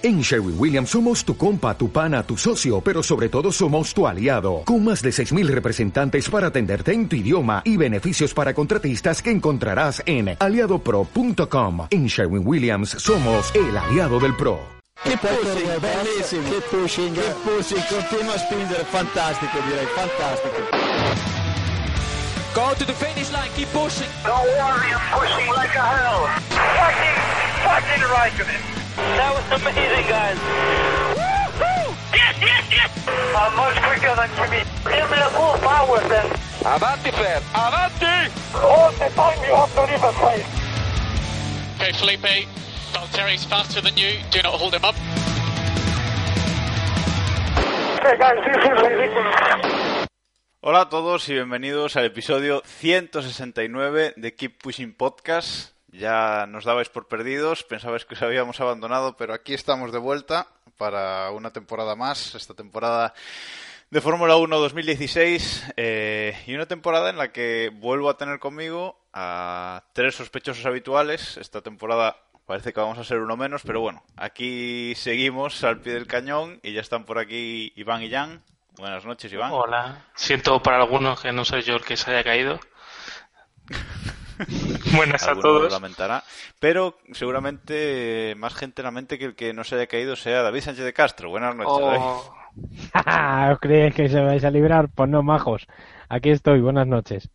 En Sherwin Williams somos tu compa, tu pana, tu socio, pero sobre todo somos tu aliado, con más de 6.000 representantes para atenderte en tu idioma y beneficios para contratistas que encontrarás en aliadopro.com. En Sherwin Williams somos el aliado del PRO. Che pushing, bellissimo. Che pushing. Che pushing, continua a spingere, fantastico direi, fantastico. Go to the finish line, keep pushing. No worry, I'm pushing like a hell. Fucking, fucking Raikkonen. That was amazing, guys. Woo-hoo! Yes, yes, yes! I'm much quicker than Jimmy. Give me the full power then. Avanti, Fer, avanti! All the time you have to leave a place. Okay, Felipe, Valtteri's faster than you. Do not hold him up. Hey guys, this is ridiculous. Hola a todos y bienvenidos al episodio 169 de Keep Pushing Podcast. Ya nos dabais por perdidos, pensabais que os habíamos abandonado, pero aquí estamos de vuelta para una temporada más, esta temporada de Fórmula 1 2016 eh, y una temporada en la que vuelvo a tener conmigo a tres sospechosos habituales. Esta temporada parece que vamos a ser uno menos, pero bueno, aquí seguimos al pie del cañón y ya están por aquí Iván y Jan. Buenas noches, Iván. Hola. Siento para algunos que no soy yo el que se haya caído. Buenas a todos. lamentará. Pero seguramente más gente en la mente que el que no se haya caído sea David Sánchez de Castro. Buenas noches, David. Oh, ¿Os creéis que se vais a librar? Pues no, majos. Aquí estoy, buenas noches.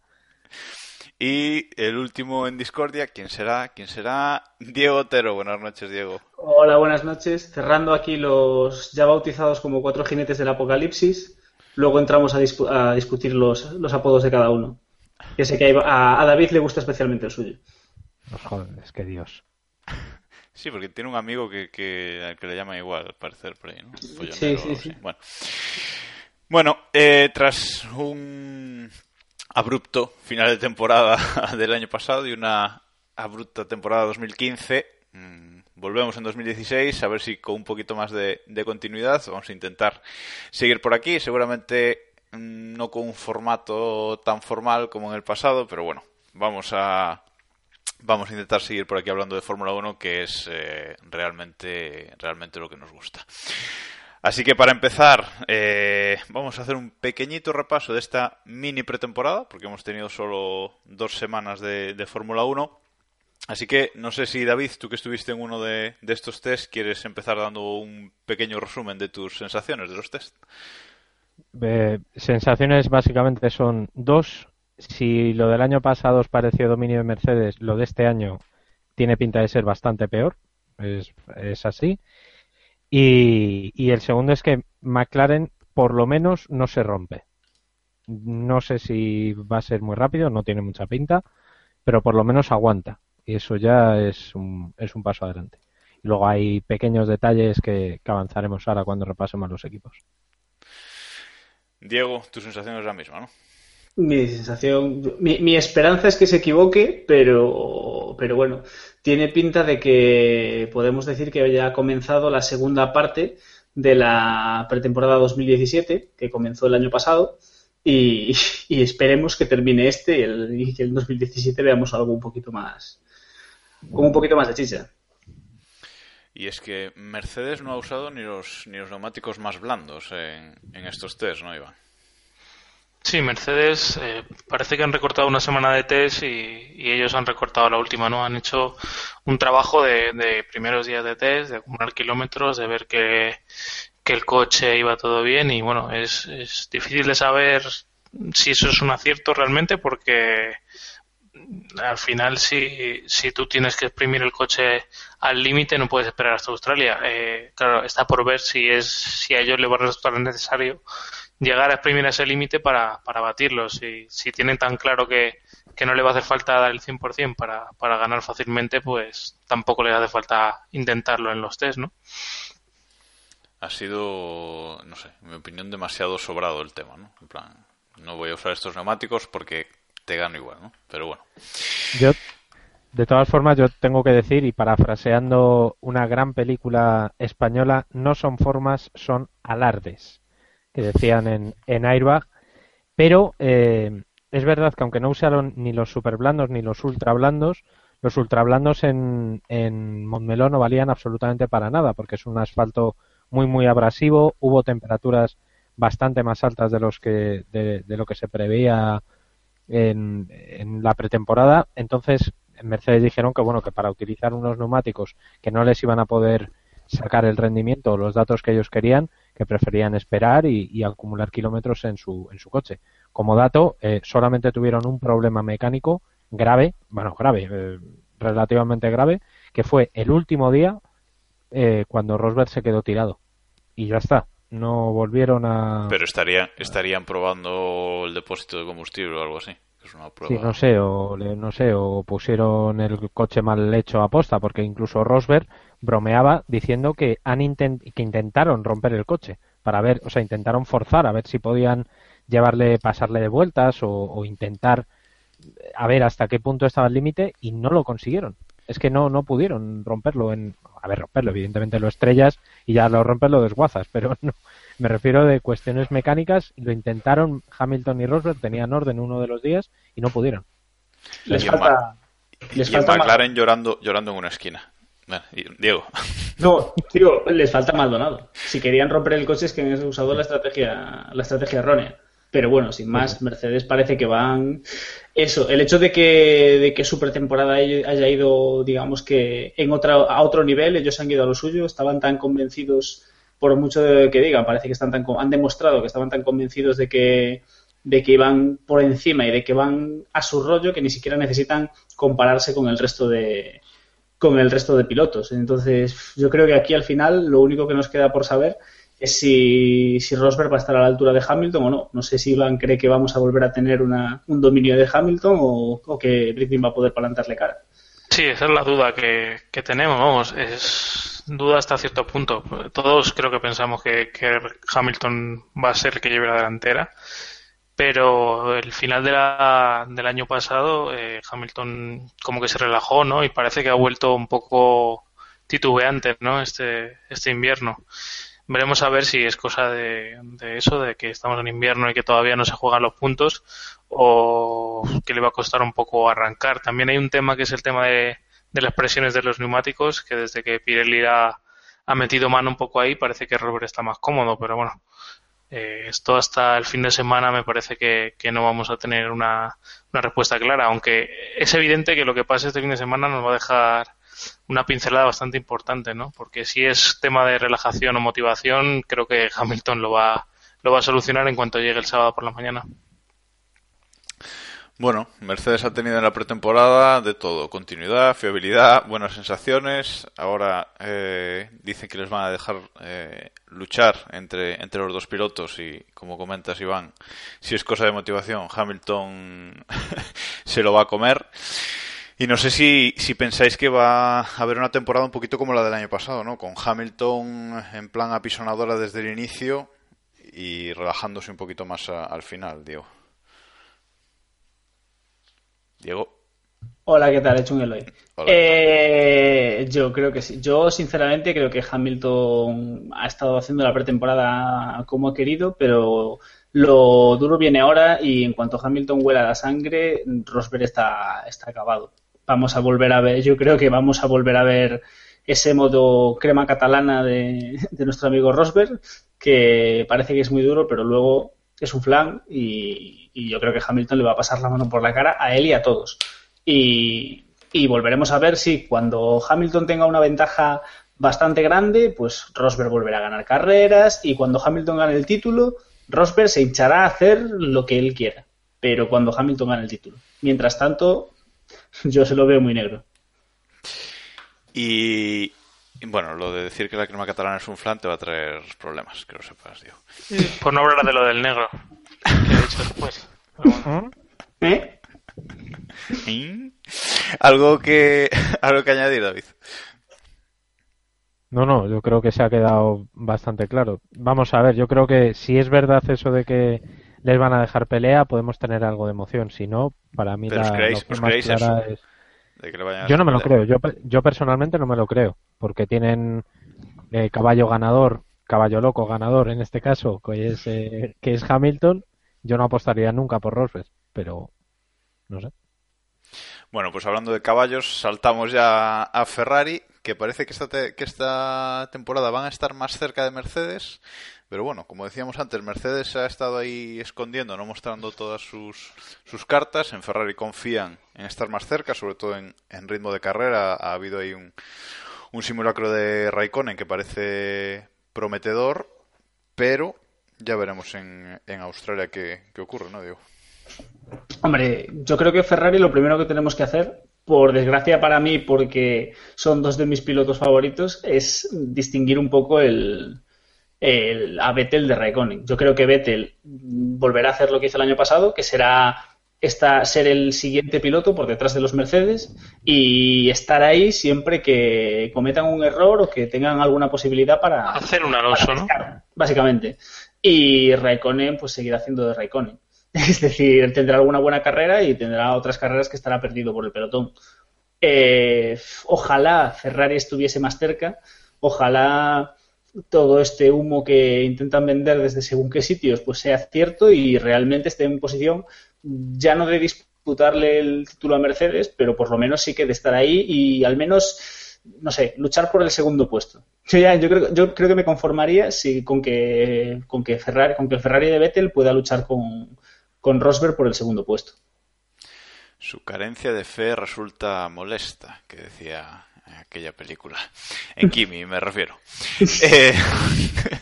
Y el último en discordia, ¿quién será? ¿Quién será? Diego Otero. Buenas noches, Diego. Hola, buenas noches. Cerrando aquí los ya bautizados como cuatro jinetes del apocalipsis. Luego entramos a, dispu- a discutir los, los apodos de cada uno. Que sé que a, a David le gusta especialmente el suyo. Os joder, es que Dios. Sí, porque tiene un amigo que, que, al que le llama igual, al parecer, por ahí, ¿no? Follonero Sí, sí, sí. Bueno, bueno eh, tras un abrupto final de temporada del año pasado y una abrupta temporada 2015, mm, volvemos en 2016, a ver si con un poquito más de, de continuidad vamos a intentar seguir por aquí, seguramente no con un formato tan formal como en el pasado, pero bueno, vamos a vamos a intentar seguir por aquí hablando de Fórmula 1, que es eh, realmente, realmente lo que nos gusta. Así que para empezar, eh, vamos a hacer un pequeñito repaso de esta mini pretemporada, porque hemos tenido solo dos semanas de, de Fórmula 1. Así que no sé si David, tú que estuviste en uno de, de estos test, quieres empezar dando un pequeño resumen de tus sensaciones de los test. Eh, sensaciones básicamente son dos. Si lo del año pasado os pareció dominio de Mercedes, lo de este año tiene pinta de ser bastante peor. Es, es así. Y, el segundo es que McLaren por lo menos no se rompe. No sé si va a ser muy rápido, no tiene mucha pinta, pero por lo menos aguanta. Y eso ya es un, es un paso adelante. Y luego hay pequeños detalles que, que avanzaremos ahora cuando repasemos los equipos. Diego, tu sensación es la misma, ¿no? Mi sensación, mi, mi esperanza es que se equivoque, pero, pero bueno, tiene pinta de que podemos decir que ya ha comenzado la segunda parte de la pretemporada 2017, que comenzó el año pasado, y, esperemos que termine este y, el 2017 veamos algo un poquito más, con un poquito más de chicha. Y es que Mercedes no ha usado ni los, ni los neumáticos más blandos en, en estos test, ¿no, Iván? sí, Mercedes eh, parece que han recortado una semana de test y, y ellos han recortado la última, ¿no? Han hecho un trabajo de, de primeros días de test, de acumular kilómetros, de ver que, que el coche iba todo bien y bueno, es, es difícil de saber si eso es un acierto realmente porque al final si, si tú tienes que exprimir el coche al límite no puedes esperar hasta Australia. Eh, claro, está por ver si es si a ellos les va a resultar necesario llegar a exprimir ese límite para, para batirlo. Si, si tienen tan claro que, que no le va a hacer falta dar el 100% para, para ganar fácilmente, pues tampoco les hace falta intentarlo en los test, ¿no? Ha sido, no sé, en mi opinión, demasiado sobrado el tema, ¿no? En plan, no voy a usar estos neumáticos porque te gano igual, ¿no? Pero bueno. Yo, de todas formas, yo tengo que decir, y parafraseando una gran película española, no son formas, son alardes, que decían en, en Airbag. Pero eh, es verdad que aunque no usaron ni los super blandos ni los ultra blandos, los ultrablandos en, en Montmeló no valían absolutamente para nada, porque es un asfalto muy, muy abrasivo. Hubo temperaturas bastante más altas de, los que, de, lo que se preveía en, en la pretemporada. Entonces, en Mercedes dijeron que, bueno, que para utilizar unos neumáticos que no les iban a poder sacar el rendimiento o los datos que ellos querían, que preferían esperar y, acumular kilómetros en su, en su coche. Como dato, eh, solamente tuvieron un problema mecánico grave, bueno, grave, eh, relativamente grave, que fue el último día eh, cuando Rosberg se quedó tirado. Y ya está. No volvieron a. Pero estarían, estarían probando el depósito de combustible o algo así. Sí, no sé, o no sé, o pusieron el coche mal hecho a posta, porque incluso Rosberg bromeaba diciendo que han que intentaron romper el coche para ver, o sea, intentaron forzar a ver si podían llevarle, pasarle de vueltas o, o intentar a ver hasta qué punto estaba el límite y no lo consiguieron. Es que no, no pudieron romperlo en, a ver, romperlo, evidentemente lo estrellas y ya lo rompes lo desguazas, pero no, me refiero de cuestiones mecánicas, lo intentaron Hamilton y Rosberg, tenían orden uno de los días y no pudieron. Les falta, les falta McLaren llorando, llorando en una esquina. Diego. No, digo, les falta Maldonado. Si querían romper el coche es que han usado la estrategia, la estrategia errónea. Pero bueno, sin más, Mercedes parece que van. Eso, el hecho de que, de que su pretemporada haya ido, digamos que en otra, a otro nivel, ellos han ido a lo suyo, estaban tan convencidos, por mucho que digan, parece que están tan, han demostrado que estaban tan convencidos de que, de que iban por encima y de que van a su rollo que ni siquiera necesitan compararse con el resto de con el resto de pilotos. Entonces, yo creo que aquí al final lo único que nos queda por saber si, Rosberg va a estar a la altura de Hamilton o no. No sé si Iván cree que vamos a volver a tener una, un dominio de Hamilton o, que Britney va a poder plantarle cara. Sí, esa es la duda que, tenemos, vamos, es duda hasta cierto punto. Todos creo que pensamos que, Hamilton va a ser el que lleve la delantera, pero el final de la, del año pasado eh, Hamilton como que se relajó, ¿no? Y parece que ha vuelto un poco titubeante, ¿no? Este, este invierno. Veremos a ver si es cosa de, eso, de que estamos en invierno y que todavía no se juegan los puntos, o que le va a costar un poco arrancar. También hay un tema que es el tema de, las presiones de los neumáticos, que desde que Pirelli ha, metido mano un poco ahí, parece que Robert está más cómodo, pero bueno, eh, esto hasta el fin de semana me parece que, no vamos a tener una, una, respuesta clara, aunque es evidente que lo que pase este fin de semana nos va a dejar una pincelada bastante importante, ¿no? Porque si es tema de relajación o motivación, creo que Hamilton lo va, lo va a solucionar en cuanto llegue el sábado por la mañana. Bueno, Mercedes ha tenido en la pretemporada de todo, continuidad, fiabilidad, buenas sensaciones. Ahora eh, dicen que les van a dejar eh, luchar entre, entre los dos pilotos y, como comentas, Iván, si es cosa de motivación, Hamilton se lo va a comer. Y no sé si, si pensáis que va a haber una temporada un poquito como la del año pasado, ¿no? Con Hamilton en plan apisonadora desde el inicio y relajándose un poquito más al final, Diego. Diego. Hola, ¿qué tal? He hecho un Eloy. Eh, yo creo que sí. Yo, sinceramente, creo que Hamilton ha estado haciendo la pretemporada como ha querido, pero lo duro viene ahora y en cuanto Hamilton huela la sangre, Rosberg está, está acabado vamos a volver a ver, yo creo que vamos a volver a ver ese modo crema catalana de, nuestro amigo Rosberg, que parece que es muy duro, pero luego es un flan y, yo creo que Hamilton le va a pasar la mano por la cara a él y a todos. Y, y volveremos a ver si cuando Hamilton tenga una ventaja bastante grande, pues Rosberg volverá a ganar carreras y cuando Hamilton gane el título, Rosberg se hinchará a hacer lo que él quiera, pero cuando Hamilton gane el título. Mientras tanto, yo se lo veo muy negro. Y bueno, lo de decir que la crema catalana es un flan te va a traer problemas, que lo sepas, digo. Por no hablar de lo del negro, que he dicho después. ¿Eh? ¿Eh? ¿Algo que, algo que añadir, David? No, no, yo creo que se ha quedado bastante claro. Vamos a ver, yo creo que si es verdad eso de que les van a dejar pelea, podemos tener algo de emoción. Si no, para mí la, creéis, es... yo no me lo creo. Yo, yo personalmente no me lo creo. Porque tienen eh, caballo ganador, caballo loco ganador en este caso, que es, eh, que es Hamilton. Yo no apostaría nunca por Rosberg, pero no sé. Bueno, pues hablando de caballos, saltamos ya a Ferrari, que parece que esta, que esta temporada van a estar más cerca de Mercedes. Pero bueno, como decíamos antes, Mercedes ha estado ahí escondiendo, no mostrando todas sus, sus cartas. En Ferrari confían en estar más cerca, sobre todo en, ritmo de carrera. Ha habido ahí un, un simulacro de Raikkonen que parece prometedor, pero ya veremos en, en Australia qué, qué ocurre, ¿no, Diego? Hombre, yo creo que Ferrari lo primero que tenemos que hacer, por desgracia para mí, porque son dos de mis pilotos favoritos, es distinguir un poco el, a Vettel de Raikkonen. Yo creo que Vettel volverá a hacer lo que hizo el año pasado, que será esta, ser el siguiente piloto por detrás de los Mercedes y estar ahí siempre que cometan un error o que tengan alguna posibilidad para hacer un Alonso, ¿no? Básicamente. Y Raikkonen pues seguirá haciendo de Raikkonen. Es decir, tendrá alguna buena carrera y tendrá otras carreras que estará perdido por el pelotón. Eh, ojalá Ferrari estuviese más cerca, ojalá todo este humo que intentan vender desde según qué sitios pues sea cierto y realmente esté en posición ya no de disputarle el título a Mercedes, pero por lo menos sí que de estar ahí y al menos, no sé, luchar por el segundo puesto. Yo, ya, yo, creo, yo creo que me conformaría si, con, que, con, que Ferrari, con que el Ferrari de Vettel pueda luchar con, con Rosberg por el segundo puesto. Su carencia de fe resulta molesta, que decía aquella película. En Kimi, me refiero. Eh,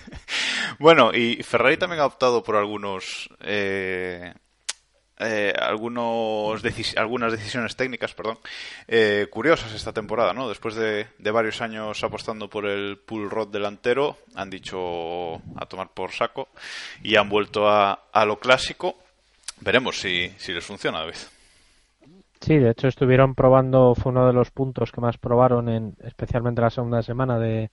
bueno, y Ferrari también ha optado por algunos. Eh, eh, algunos algunas decisiones técnicas perdón, curiosas esta temporada, ¿no? Después de, varios años apostando por el pull rod delantero, han dicho a tomar por saco y han vuelto a, a lo clásico Veremos si, si les funciona a vez. Sí, de hecho estuvieron probando, fue uno de los puntos que más probaron, en, especialmente la segunda semana de,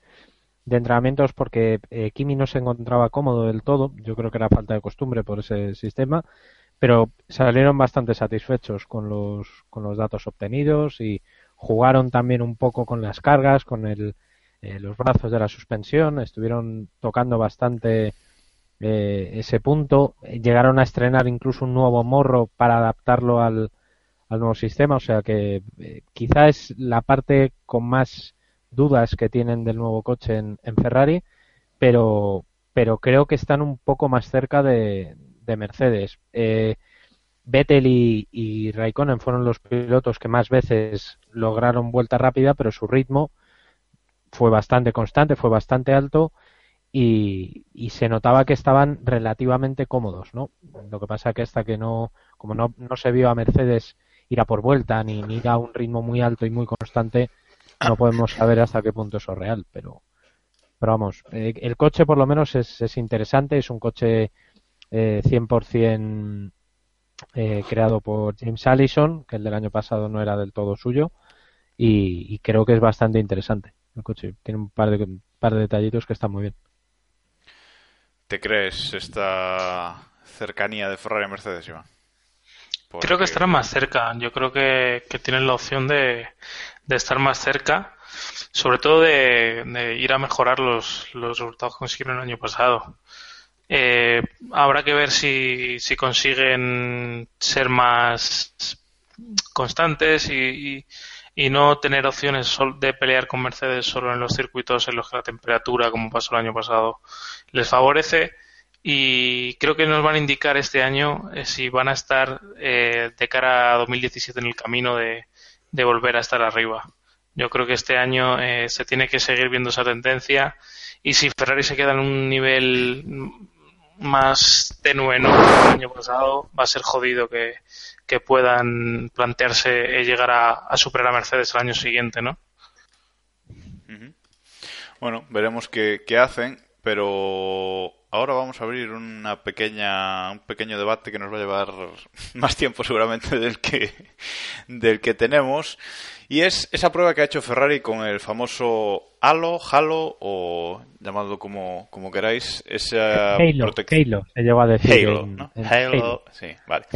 entrenamientos, porque eh, Kimi no se encontraba cómodo del todo. Yo creo que era falta de costumbre por ese sistema, pero salieron bastante satisfechos con los, con los datos obtenidos y jugaron también un poco con las cargas, con el, eh, los brazos de la suspensión, estuvieron tocando bastante eh, ese punto. Llegaron a estrenar incluso un nuevo morro para adaptarlo al, nuevo sistema, o sea que eh, quizá es la parte con más dudas que tienen del nuevo coche en, Ferrari, pero, pero creo que están un poco más cerca de, Mercedes. Eh, Vettel y, y, Raikkonen fueron los pilotos que más veces lograron vuelta rápida, pero su ritmo fue bastante constante, fue bastante alto y, se notaba que estaban relativamente cómodos, ¿no? Lo que pasa que hasta que no, como no, no se vio a Mercedes ir por vuelta ni, ni ir a un ritmo muy alto y muy constante, no podemos saber hasta qué punto eso es real, pero, pero vamos, eh, el coche por lo menos es, es interesante, es un coche eh, 100% eh, creado por James Allison, que el del año pasado no era del todo suyo, y, creo que es bastante interesante el coche, tiene un par de, par de detallitos que están muy bien. ¿Te crees esta cercanía de Ferrari a Mercedes, Iván? Creo que estarán más cerca. Yo creo que, tienen la opción de, estar más cerca, sobre todo de, ir a mejorar los, los, resultados que consiguieron el año pasado. Eh, habrá que ver si, si consiguen ser más constantes y, y no tener opciones de pelear con Mercedes solo en los circuitos en los que la temperatura, como pasó el año pasado, les favorece. Y creo que nos van a indicar este año eh, si van a estar eh, de cara a 2017 en el camino de, volver a estar arriba. Yo creo que este año eh, se tiene que seguir viendo esa tendencia y si Ferrari se queda en un nivel más tenue ¿no? el año pasado, va a ser jodido que, que puedan plantearse llegar a, superar a Mercedes el año siguiente, ¿no? Bueno, veremos qué, hacen, pero ahora vamos a abrir una pequeña, un pequeño debate que nos va a llevar más tiempo seguramente del que, del que tenemos. Y es esa prueba que ha hecho Ferrari con el famoso Halo, Halo o llamadlo como, como queráis. Esa Halo, Halo, se lleva a decir. Halo, ¿no? Halo, sí, vale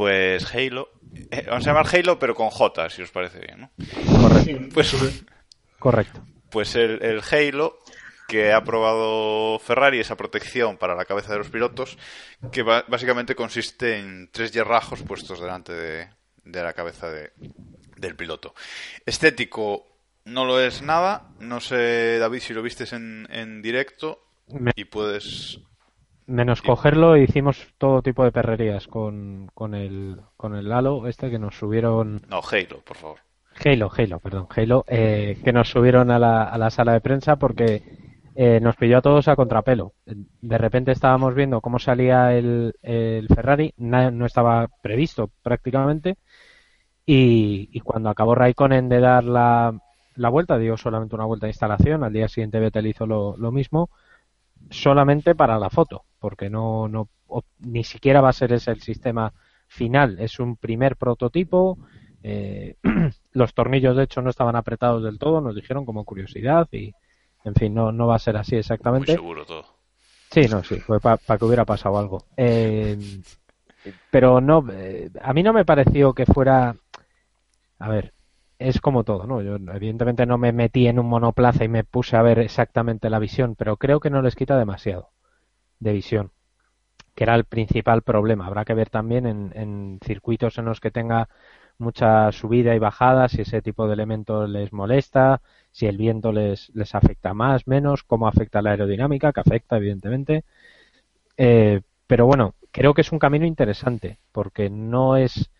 pues Halo. Eh, vamos a llamar Halo, pero con J, si os parece bien, ¿no? Correcto. Pues, Correcto. Pues el, el Halo que ha probado Ferrari, esa protección para la cabeza de los pilotos, que básicamente consiste en tres hierrajos puestos delante de, de la cabeza de, del piloto. Estético no lo es nada. No sé, David, si lo vistes en, en directo y puedes... Menos cogerlo, hicimos todo tipo de perrerías con, con, el, con el Halo este que nos subieron... No, Halo, por favor. Halo, Halo, perdón, Halo, eh, que nos subieron a la, a la sala de prensa porque eh, nos pilló a todos a contrapelo. De repente estábamos viendo cómo salía el, Ferrari, no estaba previsto prácticamente, y, y, cuando acabó Raikkonen de dar la, la vuelta, dio solamente una vuelta de instalación, al día siguiente Vettel hizo lo, lo mismo, solamente para la foto, porque no, no ni siquiera va a ser ese el sistema final, es un primer prototipo, eh, los tornillos de hecho no estaban apretados del todo, nos dijeron como curiosidad y en fin, no, no va a ser así exactamente. Muy seguro todo. Sí, no, sí, para que hubiera pasado algo. Eh, pero no, eh, a mí no me pareció que fuera, a ver, es como todo, ¿no? Yo evidentemente no me metí en un monoplaza y me puse a ver exactamente la visión, pero creo que no les quita demasiado de visión, que era el principal problema. Habrá que ver también en, en circuitos en los que tenga mucha subida y bajada, si ese tipo de elementos les molesta, si el viento les, les afecta más, menos, cómo afecta la aerodinámica, que afecta evidentemente. Eh, pero bueno, creo que es un camino interesante, porque no es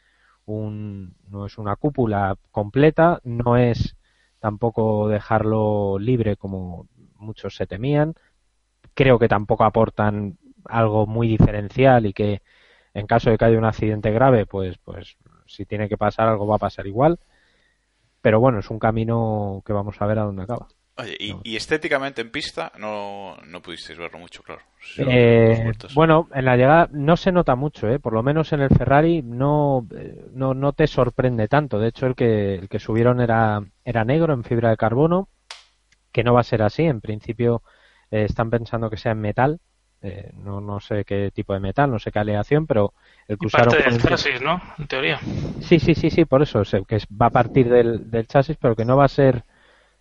un, no es una cúpula completa, no es tampoco dejarlo libre como muchos se temían. Creo que tampoco aportan algo muy diferencial y que en caso de que haya un accidente grave, pues, pues si tiene que pasar algo va a pasar igual. Pero bueno, es un camino que vamos a ver a dónde acaba. Oye, y, estéticamente en pista no, no pudisteis verlo mucho, claro. Eh, bueno, en la llegada no se nota mucho, ¿eh? por lo menos en el Ferrari no, eh, no, no te sorprende tanto. De hecho, el que, el que subieron era, era negro en fibra de carbono, que no va a ser así. En principio eh, están pensando que sea en metal, eh, no, no sé qué tipo de metal, no sé qué aleación, pero el usaron parte del chasis, ¿no? En teoría. Sí, sí, sí, sí, por eso, que va a partir del, del chasis, pero que no va a ser,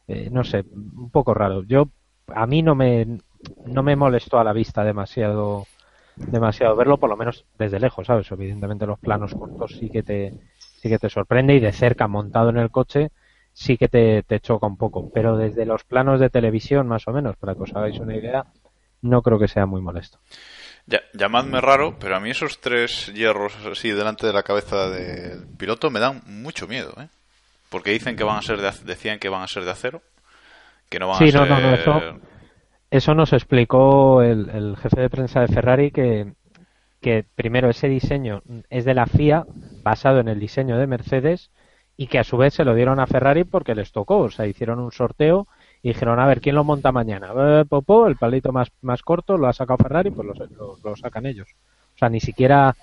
eh, no sé, un poco raro. Yo, a mí no me, no me molestó a la vista demasiado, demasiado verlo, por lo menos desde lejos, ¿sabes? Evidentemente los planos cortos sí que te, sí que te sorprende y de cerca montado en el coche sí que te, te choca un poco, pero desde los planos de televisión más o menos, para que os hagáis una idea, no creo que sea muy molesto. Ya, llamadme raro, pero a mí esos tres hierros así delante de la cabeza del piloto me dan mucho miedo, ¿eh? Porque dicen que van a ser de, decían que van a ser de acero, que no van sí, a ser... no, no, no, eso, eso nos explicó el, el, jefe de prensa de Ferrari que, que primero ese diseño es de la FIA basado en el diseño de Mercedes y que a su vez se lo dieron a Ferrari porque les tocó, o sea, hicieron un sorteo y dijeron, a ver, ¿quién lo monta mañana? Eh, Popó, el palito más, más corto, lo ha sacado Ferrari, pues lo, lo, lo sacan ellos. O sea, ni siquiera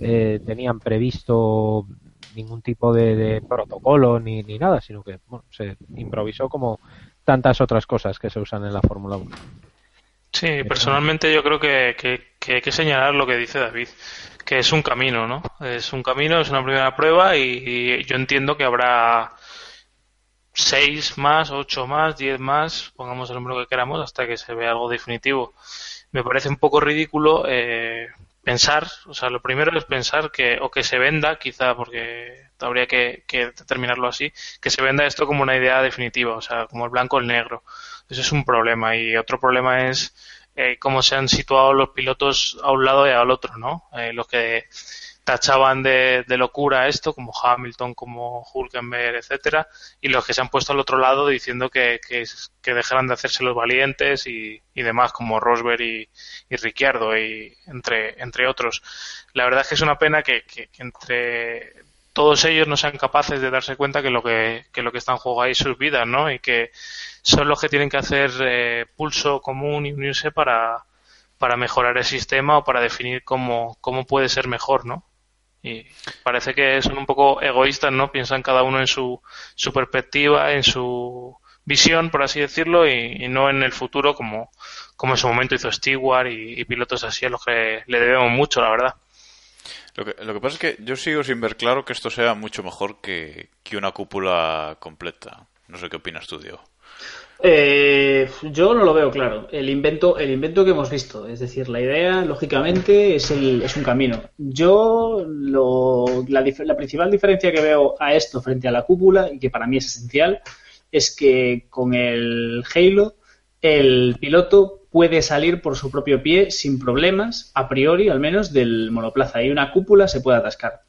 eh, tenían previsto ningún tipo de, de protocolo ni, ni, nada, sino que bueno, se improvisó como tantas otras cosas que se usan en la Fórmula 1. Sí, personalmente yo creo que, que, que, hay que señalar lo que dice David, que es un camino, ¿no? Es un camino, es una primera prueba y, y yo entiendo que habrá seis más, ocho más, diez más, pongamos el número que queramos hasta que se vea algo definitivo. Me parece un poco ridículo eh, pensar, o sea, lo primero es pensar que, o que se venda, quizá porque habría que, que determinarlo así, que se venda esto como una idea definitiva, o sea, como el blanco o el negro. Eso es un problema. Y otro problema es eh, cómo se han situado los pilotos a un lado y al otro, ¿no? Eh, los que tachaban de, de, locura esto, como Hamilton, como Hulkenberg, etcétera, y los que se han puesto al otro lado diciendo que, que, dejaran de hacerse los valientes y, y demás, como Rosberg y, y, Ricciardo, y entre, entre otros. La verdad es que es una pena que, que, entre todos ellos no sean capaces de darse cuenta que lo que, que lo que está en juego ahí es sus vidas, ¿no? Y que son los que tienen que hacer eh, pulso común y unirse para, para mejorar el sistema o para definir cómo, cómo puede ser mejor, ¿no? Y parece que son un poco egoístas, ¿no? Piensan cada uno en su, su perspectiva, en su visión, por así decirlo, y, no en el futuro como, como en su momento hizo Stewart y, y, pilotos así a los que le debemos mucho, la verdad. Lo que, lo que pasa es que yo sigo sin ver claro que esto sea mucho mejor que, que una cúpula completa. No sé qué opinas tú, Diego. Eh, yo no lo veo claro. El invento, el invento que hemos visto, es decir, la idea, lógicamente, es, el, es un camino. Yo lo, la, la principal diferencia que veo a esto frente a la cúpula, y que para mí es esencial, es que con el Halo el piloto puede salir por su propio pie sin problemas, a priori al menos, del monoplaza. Y una cúpula se puede atascar.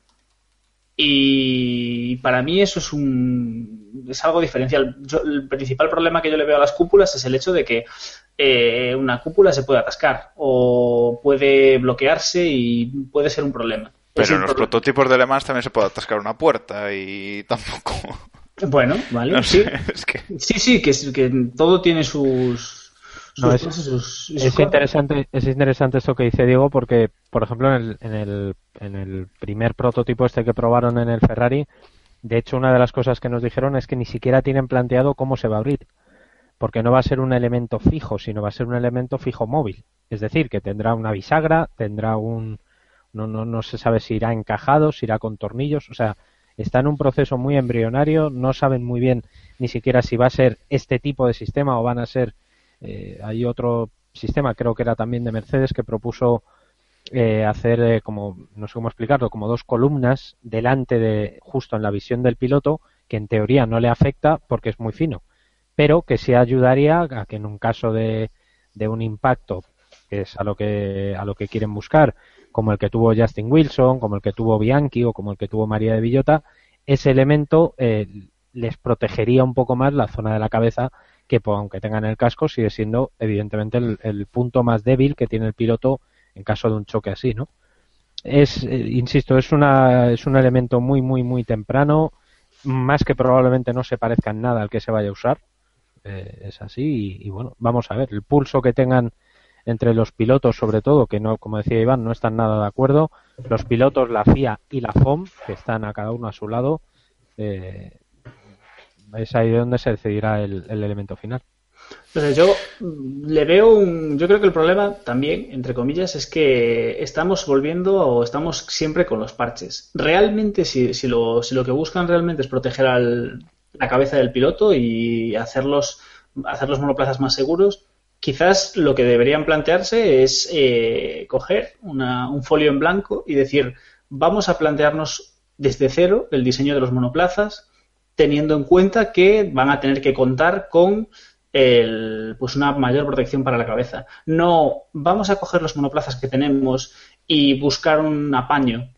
Y para mí eso es un es algo diferencial. el principal problema que yo le veo a las cúpulas es el hecho de que eh, una cúpula se puede atascar o puede bloquearse y puede ser un problema. Pero en los prototipos de Le Mans también se puede atascar una puerta y tampoco. Bueno, vale. sí. sí, sí, que, que todo tiene sus, es, interesante, es interesante esto que dice Diego porque, por ejemplo, en el, en, el, en el primer prototipo este que probaron en el Ferrari, de hecho, una de las cosas que nos dijeron es que ni siquiera tienen planteado cómo se va a abrir, porque no va a ser un elemento fijo, sino va a ser un elemento fijo móvil. Es decir, que tendrá una bisagra, tendrá un... No, no, no se sabe si irá encajado, si irá con tornillos, o sea, está en un proceso muy embrionario, no saben muy bien ni siquiera si va a ser este tipo de sistema o van a ser eh, hay otro sistema, creo que era también de Mercedes, que propuso eh, hacer eh, como, no sé cómo explicarlo, como dos columnas delante de, justo en la visión del piloto, que en teoría no le afecta porque es muy fino, pero que sí ayudaría a que en un caso de, de un impacto, que es a lo que, a lo que quieren buscar, como el que tuvo Justin Wilson, como el que tuvo Bianchi o como el que tuvo María de Villota, ese elemento les protegería un poco más la zona de la cabeza que pues, aunque tengan el casco sigue siendo evidentemente el, punto más débil que tiene el piloto en caso de un choque así, ¿no? Es, eh, insisto, es, una, es un elemento muy, muy, muy temprano, más que probablemente no se parezca en nada al que se vaya a usar, eh, es así y, bueno, vamos a ver, el pulso que tengan entre los pilotos sobre todo, que no, como decía Iván, no están nada de acuerdo, los pilotos, la FIA y la FOM, que están a cada uno a su lado, eh, es ahí donde se decidirá el, elemento final. Yo le veo un. Yo creo que el problema también, entre comillas, es que estamos volviendo o estamos siempre con los parches. Realmente, si, si, lo, si lo que buscan realmente es proteger al, la cabeza del piloto y hacerlos, hacer los monoplazas más seguros, quizás lo que deberían plantearse es eh, coger un folio en blanco y decir, vamos a plantearnos desde cero el diseño de los monoplazas, teniendo en cuenta que van a tener que contar con el, pues una mayor protección para la cabeza. No vamos a coger los monoplazas que tenemos y buscar un apaño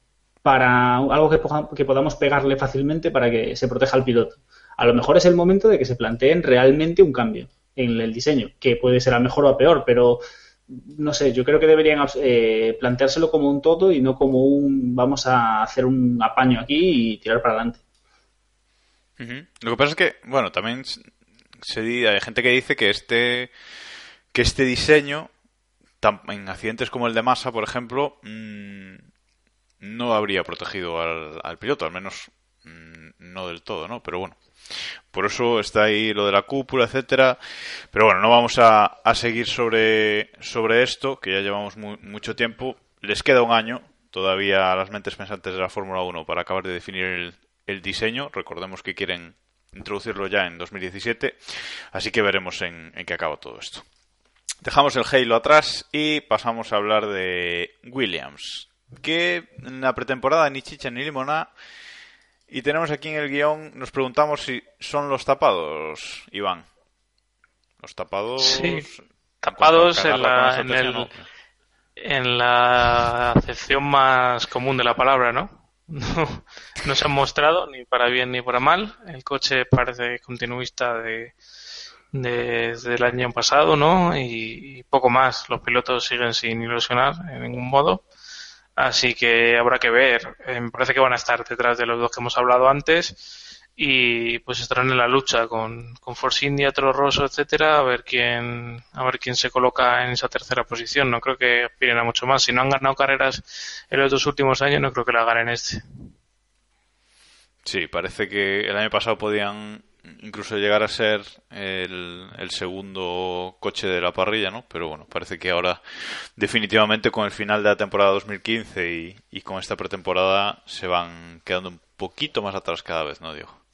para algo que, podamos pegarle fácilmente para que se proteja al piloto. A lo mejor es el momento de que se planteen realmente un cambio en el diseño, que puede ser a mejor o a peor, pero no sé, yo creo que deberían eh, planteárselo como un todo y no como un vamos a hacer un apaño aquí y tirar para adelante. Lo que pasa es que, bueno, también hay gente que dice que este, que este diseño, en accidentes como el de Massa, por ejemplo, mm, no habría protegido al, piloto, al menos mm, no del todo, ¿no? Pero bueno, por eso está ahí lo de la cúpula, etcétera. Pero bueno, no vamos a, a seguir sobre, sobre esto, que ya llevamos mucho tiempo. Les queda un año todavía a las mentes pensantes de la Fórmula 1 para acabar de definir el, el diseño. Recordemos que quieren introducirlo ya en 2017, así que veremos en, qué acaba todo esto. Dejamos el Halo atrás y pasamos a hablar de Williams, que en la pretemporada ni chicha ni limona. Y tenemos aquí en el guion, nos preguntamos si son los tapados, Iván. Los tapados. Sí, tapados en la, en, el, en la acepción más común de la palabra, ¿no? No, no se han mostrado ni para bien ni para mal. El coche parece continuista de, desde el año pasado, ¿no? Y, poco más. Los pilotos siguen sin ilusionar en ningún modo. Así que habrá que ver. Eh, me parece que van a estar detrás de los dos que hemos hablado antes y pues estarán en la lucha con, con Force India, Toro Rosso, etcétera, a ver quién, a ver quién se coloca en esa tercera posición. No creo que aspiren a mucho más. Si no han ganado carreras en los dos últimos años, no creo que la ganen este. Sí, parece que el año pasado podían incluso llegar a ser el, el, segundo coche de la parrilla, ¿no? Pero bueno, parece que ahora definitivamente con el final de la temporada 2015 y, y con esta pretemporada se van quedando un poquito más atrás cada vez, ¿no, Diego?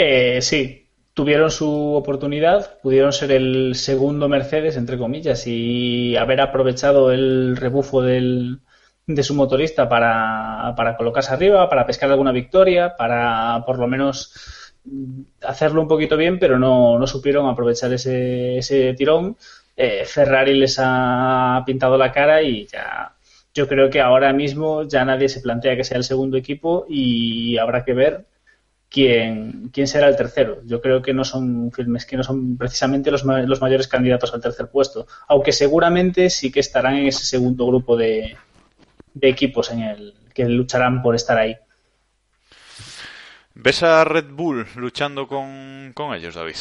Eh, sí, tuvieron su oportunidad, pudieron ser el segundo Mercedes, entre comillas, y haber aprovechado el rebufo del, de su motorista para, colocarse arriba, para pescar alguna victoria, para por lo menos hacerlo un poquito bien, pero no, no supieron aprovechar ese, ese tirón. Eh, Ferrari les ha pintado la cara y ya yo creo que ahora mismo ya nadie se plantea que sea el segundo equipo y habrá que ver quién, quién será el tercero. Yo creo que no son filmes que no son precisamente los, los mayores candidatos al tercer puesto, aunque seguramente sí que estarán en ese segundo grupo de, de equipos en el que lucharán por estar ahí. ¿Ves a Red Bull luchando con, ellos, David?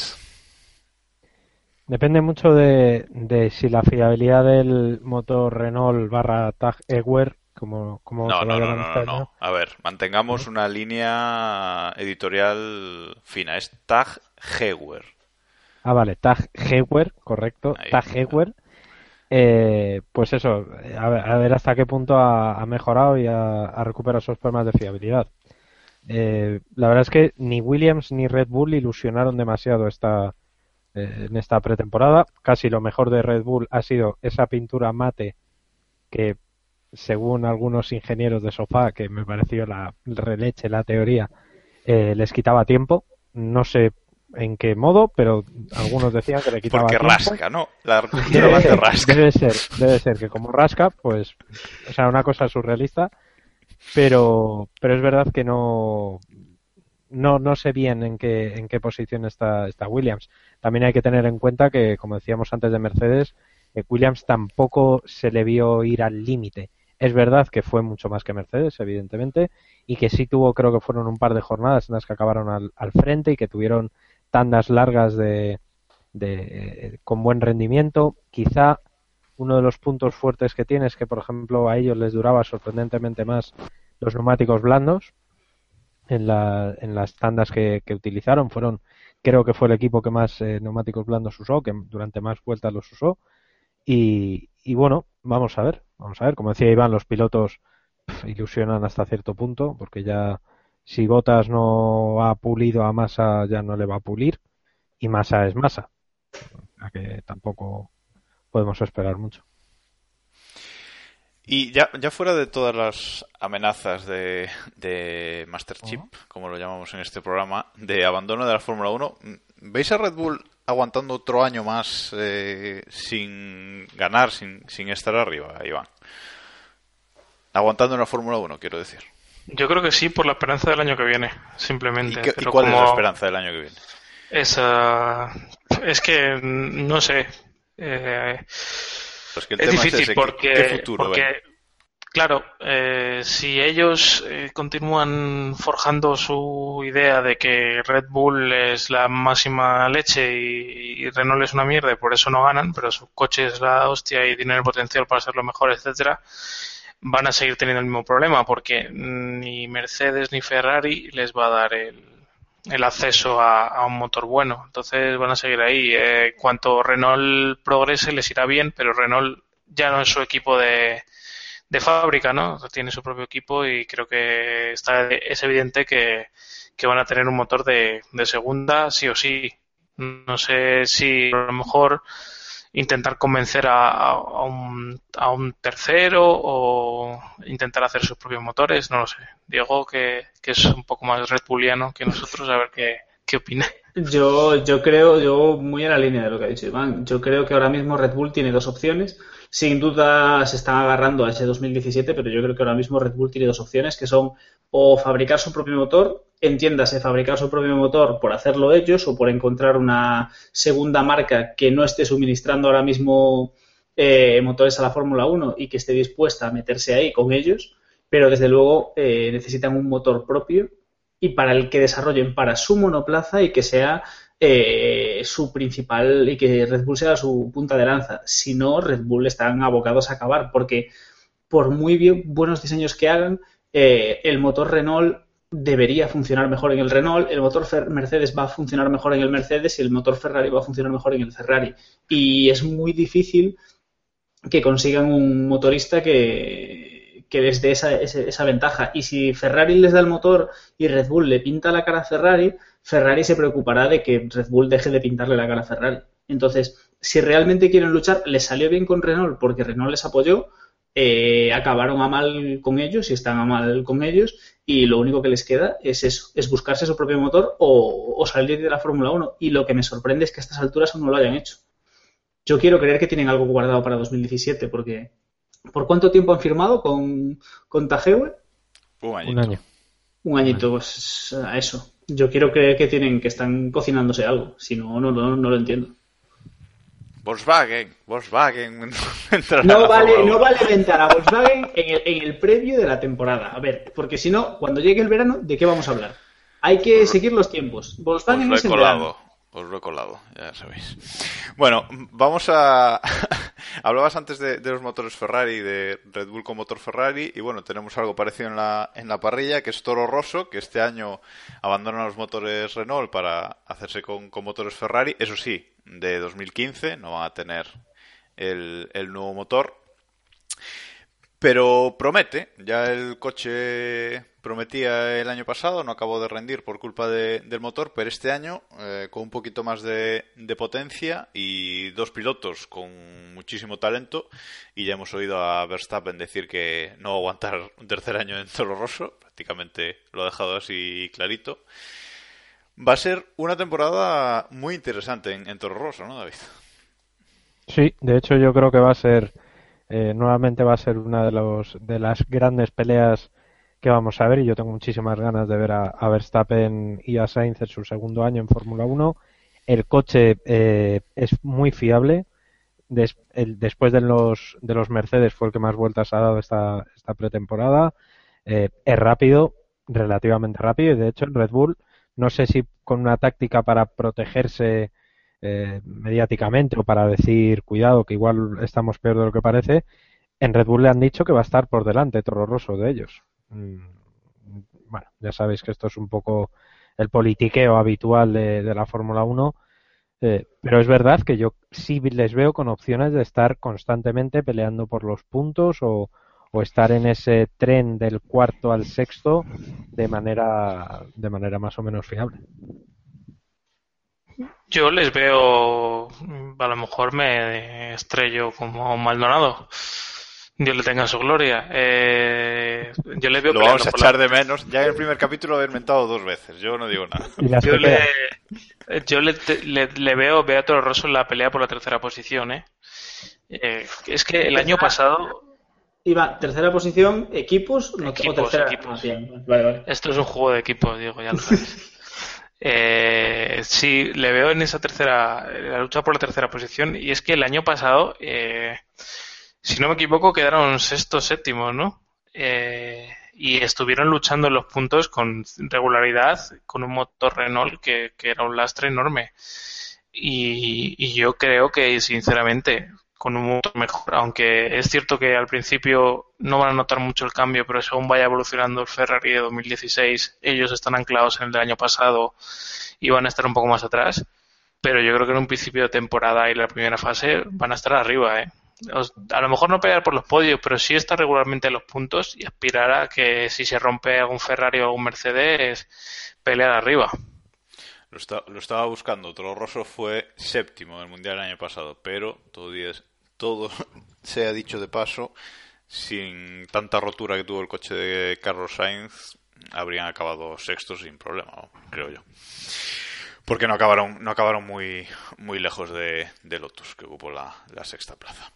Depende mucho de, de, si la fiabilidad del motor Renault barra Tag Heuer, como, como no, no, no, no, no, A ver, mantengamos una línea editorial fina. Es Tag Heuer. Ah, vale, Tag Heuer, correcto. Tag Heuer eh, pues eso, a ver, hasta qué punto ha, mejorado y ha, recuperado esos problemas de fiabilidad. Eh, la verdad es que ni Williams ni Red Bull ilusionaron demasiado esta, eh, en esta pretemporada. Casi lo mejor de Red Bull ha sido esa pintura mate que, según algunos ingenieros de sofá, que me pareció la releche, la teoría, les quitaba tiempo. No sé en qué modo, pero algunos decían que le quitaba Porque tiempo. rasca, ¿no? La debe, rasca. Debe ser, debe ser que como rasca, pues, o sea, una cosa surrealista, pero, pero es verdad que no, no, no sé bien en qué, en qué posición está, está Williams. También hay que tener en cuenta que, como decíamos antes de Mercedes, que Williams tampoco se le vio ir al límite. Es verdad que fue mucho más que Mercedes, evidentemente, y que sí tuvo, creo que fueron un par de jornadas en las que acabaron al, al frente y que tuvieron tandas largas de, de, con buen rendimiento. Quizá uno de los puntos fuertes que tiene es que, por ejemplo, a ellos les duraba sorprendentemente más los neumáticos blandos en, la, en las tandas que, utilizaron. Fueron, creo que fue el equipo que más eh, neumáticos blandos usó, que durante más vueltas los usó. Y, y, bueno, vamos a ver, vamos a ver. Como decía Iván, los pilotos ilusionan hasta cierto punto, porque ya si Botas no ha pulido a Massa, ya no le va a pulir. Y Massa es Massa. A que tampoco podemos esperar mucho. Y ya, ya fuera de todas las amenazas de, de Master Chip, como lo llamamos en este programa, de abandono de la Fórmula 1, ¿veis a Red Bull aguantando otro año más eh, sin ganar, sin, sin estar arriba, Iván? Aguantando en la Fórmula 1, quiero decir. Yo creo que sí, por la esperanza del año que viene, simplemente. ¿Y, cuál es la esperanza del año que viene? Esa... Es que no sé. Eh, pues es difícil porque, porque claro, eh, si ellos eh, continúan forjando su idea de que Red Bull es la máxima leche y, Renault es una mierda y por eso no ganan, pero su coche es la hostia y tienen el potencial para ser lo mejor, etcétera van a seguir teniendo el mismo problema porque ni Mercedes ni Ferrari les va a dar el, el acceso a, un motor bueno. Entonces van a seguir ahí. Eh, cuanto Renault progrese les irá bien, pero Renault ya no es su equipo de, de fábrica, ¿no? Tiene su propio equipo y creo que está, es evidente que, que van a tener un motor de, de segunda sí o sí. No sé si a lo mejor intentar convencer a, un, a un tercero o intentar hacer sus propios motores, no lo sé. Diego, que, que es un poco más Red Bulliano que nosotros, a ver qué, qué opina. Yo, yo creo, yo muy en la línea de lo que ha dicho Iván, yo creo que ahora mismo Red Bull tiene dos opciones. Sin duda se están agarrando a ese 2017, pero yo creo que ahora mismo Red Bull tiene dos opciones, que son o fabricar su propio motor, entiéndase fabricar su propio motor por hacerlo ellos o por encontrar una segunda marca que no esté suministrando ahora mismo eh, motores a la Fórmula 1 y que esté dispuesta a meterse ahí con ellos, pero desde luego eh, necesitan un motor propio y para el que desarrollen para su monoplaza y que sea eh, su principal y que Red Bull sea su punta de lanza. Si no, Red Bull están abocados a acabar porque por muy buenos diseños que hagan, eh, el motor Renault debería funcionar mejor en el Renault, el motor Mercedes va a funcionar mejor en el Mercedes y el motor Ferrari va a funcionar mejor en el Ferrari. Y es muy difícil que consigan un motorista que, que les dé esa, esa, ventaja. Y si Ferrari les da el motor y Red Bull le pinta la cara a Ferrari, Ferrari se preocupará de que Red Bull deje de pintarle la cara a Ferrari. Entonces, si realmente quieren luchar, les salió bien con Renault porque Renault les apoyó, eh, acabaron a mal con ellos y están a mal con ellos y lo único que les queda es eso, es buscarse su propio motor o, salir de la Fórmula 1 y lo que me sorprende es que a estas alturas aún no lo hayan hecho. Yo quiero creer que tienen algo guardado para 2017 porque ¿por cuánto tiempo han firmado con, con Tajewe? Un año. Un añito, pues a eso. Yo quiero creer que tienen que están cocinándose algo, si no, no, no lo entiendo. Volkswagen, Volkswagen. no vale, no vale inventar a Volkswagen en el, en el previo de la temporada. A ver, porque si no, cuando llegue el verano, ¿de qué vamos a hablar? Hay que seguir los tiempos. Volkswagen es el verano. Os lo he colado, ya sabéis. Bueno, vamos a... Hablabas antes de, los motores Ferrari, de Red Bull con motor Ferrari, y bueno, tenemos algo parecido en la, en la parrilla, que es Toro Rosso, que este año abandona los motores Renault para hacerse con, con motores Ferrari. Eso sí, de 2015, no van a tener el, el nuevo motor. Pero promete, ya el coche prometía el año pasado, no acabó de rendir por culpa del motor, pero este año, eh, con un poquito más de, potencia y dos pilotos con muchísimo talento, y ya hemos oído a Verstappen decir que no va a aguantar un tercer año en Toro Rosso, prácticamente lo ha dejado así clarito. Va a ser una temporada muy interesante en, en Toro Rosso, ¿no, David? Sí, de hecho yo creo que va a ser eh, nuevamente va a ser una de, los, de las grandes peleas que vamos a ver y yo tengo muchísimas ganas de ver a, Verstappen y a Sainz en su segundo año en Fórmula 1. El coche eh, es muy fiable. después de los, de los Mercedes fue el que más vueltas ha dado esta, esta pretemporada. Eh, es rápido, relativamente rápido y de hecho el Red Bull no sé si con una táctica para protegerse eh, mediáticamente o para decir, cuidado, que igual estamos peor de lo que parece, en Red Bull le han dicho que va a estar por delante Toro Rosso de ellos. Mm, bueno, ya sabéis que esto es un poco el politiqueo habitual de, la Fórmula 1, eh, pero es verdad que yo sí les veo con opciones de estar constantemente peleando por los puntos o, o estar en ese tren del cuarto al sexto de manera, de manera más o menos fiable. Yo les veo, a lo mejor me estrello como Maldonado. Dios le tenga su gloria. Eh, yo les veo Lo vamos a echar de menos. Ya en el primer capítulo lo he inventado dos veces. Yo no digo nada. Yo, le, yo le, veo, veo a Toro Rosso en la pelea por la tercera posición. ¿eh? eh es que el año pasado Iba, tercera posición, equipos, no, equipos, equipos. Esto es un juego de equipos, Diego, ya lo sabes. Eh, sí, le veo en esa tercera, la lucha por la tercera posición. Y es que el año pasado, eh, si no me equivoco, quedaron sexto, séptimo, ¿no? Eh, y estuvieron luchando en los puntos con regularidad, con un motor Renault que, era un lastre enorme. Y, y yo creo que, sinceramente, con un motor mejor, aunque es cierto que al principio no van a notar mucho el cambio, pero según vaya evolucionando el Ferrari de 2016, ellos están anclados en el del año pasado y van a estar un poco más atrás, pero yo creo que en un principio de temporada y la primera fase van a estar arriba, ¿eh? A lo mejor no pelear por los podios, pero sí estar regularmente en los puntos y aspirar a que si se rompe algún Ferrari o algún Mercedes, pelear arriba. Lo, estaba buscando. Toro Rosso fue séptimo en el Mundial el año pasado, pero todo, todo se ha dicho de paso, sin tanta rotura que tuvo el coche de Carlos Sainz, habrían acabado sextos sin problema, creo yo. Porque no acabaron, no acabaron muy, muy lejos de, Lotus, que ocupó la, sexta plaza.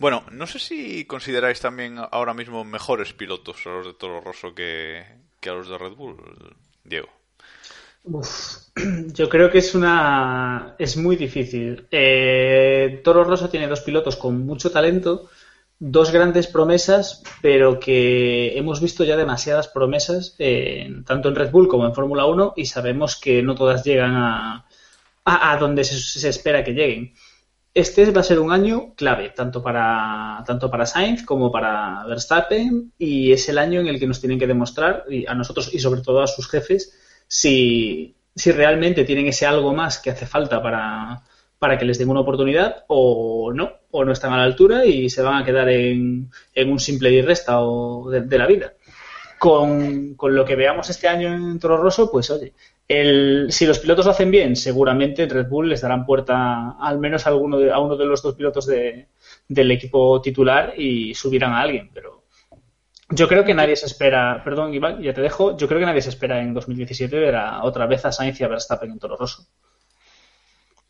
Bueno, no sé si consideráis también ahora mismo mejores pilotos a los de Toro Rosso que, a los de Red Bull, Diego. yo creo que es una es muy difícil. Eh, Toro Rosso tiene dos pilotos con mucho talento, dos grandes promesas, pero que hemos visto ya demasiadas promesas tanto en Red Bull como en Fórmula 1 y sabemos que no todas llegan a, a, donde se, espera que lleguen. Este va a ser un año clave, tanto para, tanto para Sainz como para Verstappen, y es el año en el que nos tienen que demostrar, y a nosotros y sobre todo a sus jefes, si, si realmente tienen ese algo más que hace falta para, para que les den una oportunidad o no, o no están a la altura y se van a quedar en, en un simple y resta o de, la vida. Con, con, lo que veamos este año en Toro Rosso, pues oye, el, si los pilotos lo hacen bien, seguramente Red Bull les darán puerta al menos a, alguno de, a uno de los dos pilotos de, del equipo titular y subirán a alguien, pero yo creo que nadie se espera, perdón Iván, ya te dejo, yo creo que nadie se espera en 2017 ver a, otra vez a Sainz y a Verstappen en Toro Rosso.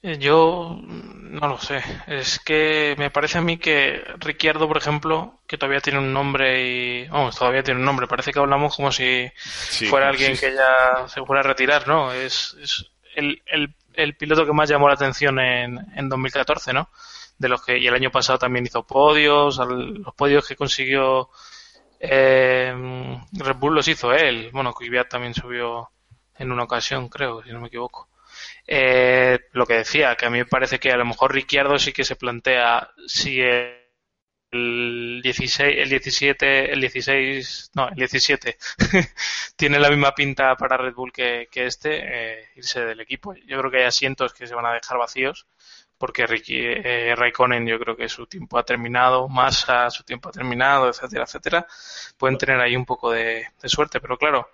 Yo no lo sé. Es que me parece a mí que Ricciardo, por ejemplo, que todavía tiene un nombre y. Vamos, todavía tiene un nombre. Parece que hablamos como si fuera alguien que ya se fuera a retirar, ¿no? Es, el, el, piloto que más llamó la atención en, en 2014, ¿no? De los que. Y el año pasado también hizo podios. los podios que consiguió eh, Red Bull los hizo él. Bueno, Kvyat también subió en una ocasión, creo, si no me equivoco. Eh, lo que decía, que a mí me parece que a lo mejor Ricciardo sí que se plantea si el 16, el 17, el 16, no, el 17 tiene la misma pinta para Red Bull que, este, eh, irse del equipo. Yo creo que hay asientos que se van a dejar vacíos porque Ricky, eh, Raikkonen yo creo que su tiempo ha terminado, Massa su tiempo ha terminado, etcétera, etcétera. Pueden tener ahí un poco de, suerte, pero claro,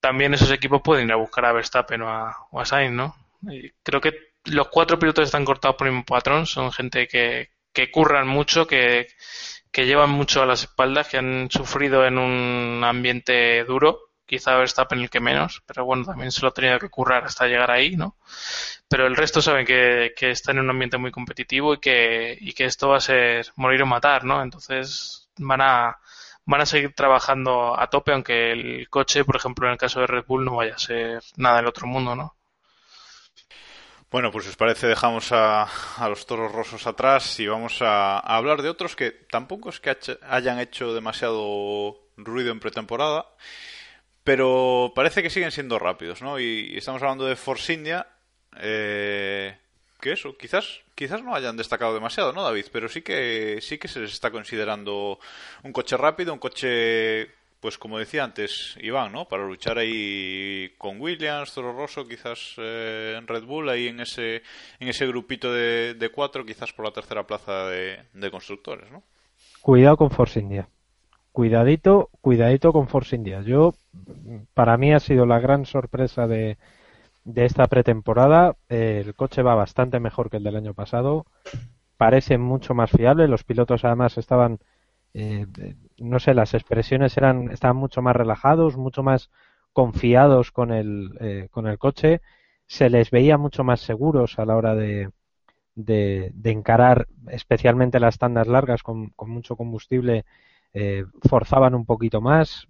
también esos equipos pueden ir a buscar a Verstappen o a, o a Sainz, ¿no? Creo que los cuatro pilotos están cortados por el mismo patrón, son gente que, que curran mucho, que, que llevan mucho a las espaldas, que han sufrido en un ambiente duro. Quizá Verstappen el que menos, pero bueno, también se lo ha tenido que currar hasta llegar ahí, ¿no? Pero el resto saben que, que están en un ambiente muy competitivo y que, y que esto va a ser morir o matar, ¿no? Entonces van a, van a seguir trabajando a tope, aunque el coche, por ejemplo, en el caso de Red Bull, no vaya a ser nada del otro mundo, ¿no? Bueno, pues si os parece dejamos a, los toros rosos atrás y vamos a, hablar de otros que tampoco es que hayan hecho demasiado ruido en pretemporada, pero parece que siguen siendo rápidos, ¿no? Y, estamos hablando de Force India, eh, que eso, quizás, quizás no hayan destacado demasiado, ¿no, David? Pero sí que, sí que se les está considerando un coche rápido, un coche pues como decía antes Iván, ¿no? Para luchar ahí con Williams, Toro Rosso, quizás eh, en Red Bull, ahí en ese, en ese grupito de, de cuatro, quizás por la tercera plaza de, constructores, ¿no? Cuidado con Force India. Cuidadito, cuidadito con Force India. Yo, para mí ha sido la gran sorpresa de, de esta pretemporada. el coche va bastante mejor que el del año pasado. Parece mucho más fiable. Los pilotos además estaban eh, no sé, las expresiones eran, estaban mucho más relajados, mucho más confiados con el, eh, con el coche, se les veía mucho más seguros a la hora de, de, encarar especialmente las tandas largas con, mucho combustible, eh, forzaban un poquito más,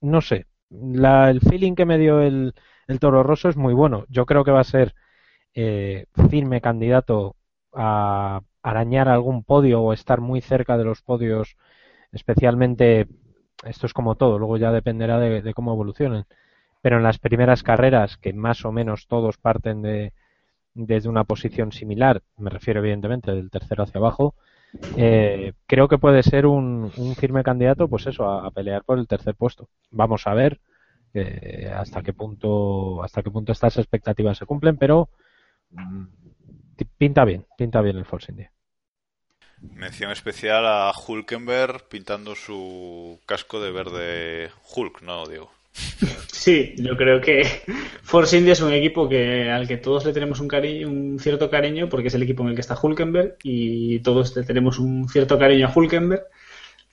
no sé, la, el feeling que me dio el, el Toro Rosso es muy bueno, yo creo que va a ser firme candidato a arañar algún podio o estar muy cerca de los podios, especialmente, esto es como todo, luego ya dependerá de, cómo evolucionen, pero en las primeras carreras, que más o menos todos parten de, desde una posición similar, me refiero evidentemente del tercero hacia abajo, eh, creo que puede ser un, firme candidato, pues eso, a, pelear por el tercer puesto. Vamos a ver eh, hasta qué punto, hasta qué punto estas expectativas se cumplen, pero mm, pinta bien, pinta bien el Force India. Mención especial a Hulkenberg pintando su casco de verde Hulk, ¿no, Diego? Sí, yo creo que Force India es un equipo que al que todos le tenemos un cariño, un cierto cariño, porque es el equipo en el que está Hulkenberg y todos le tenemos un cierto cariño a Hulkenberg,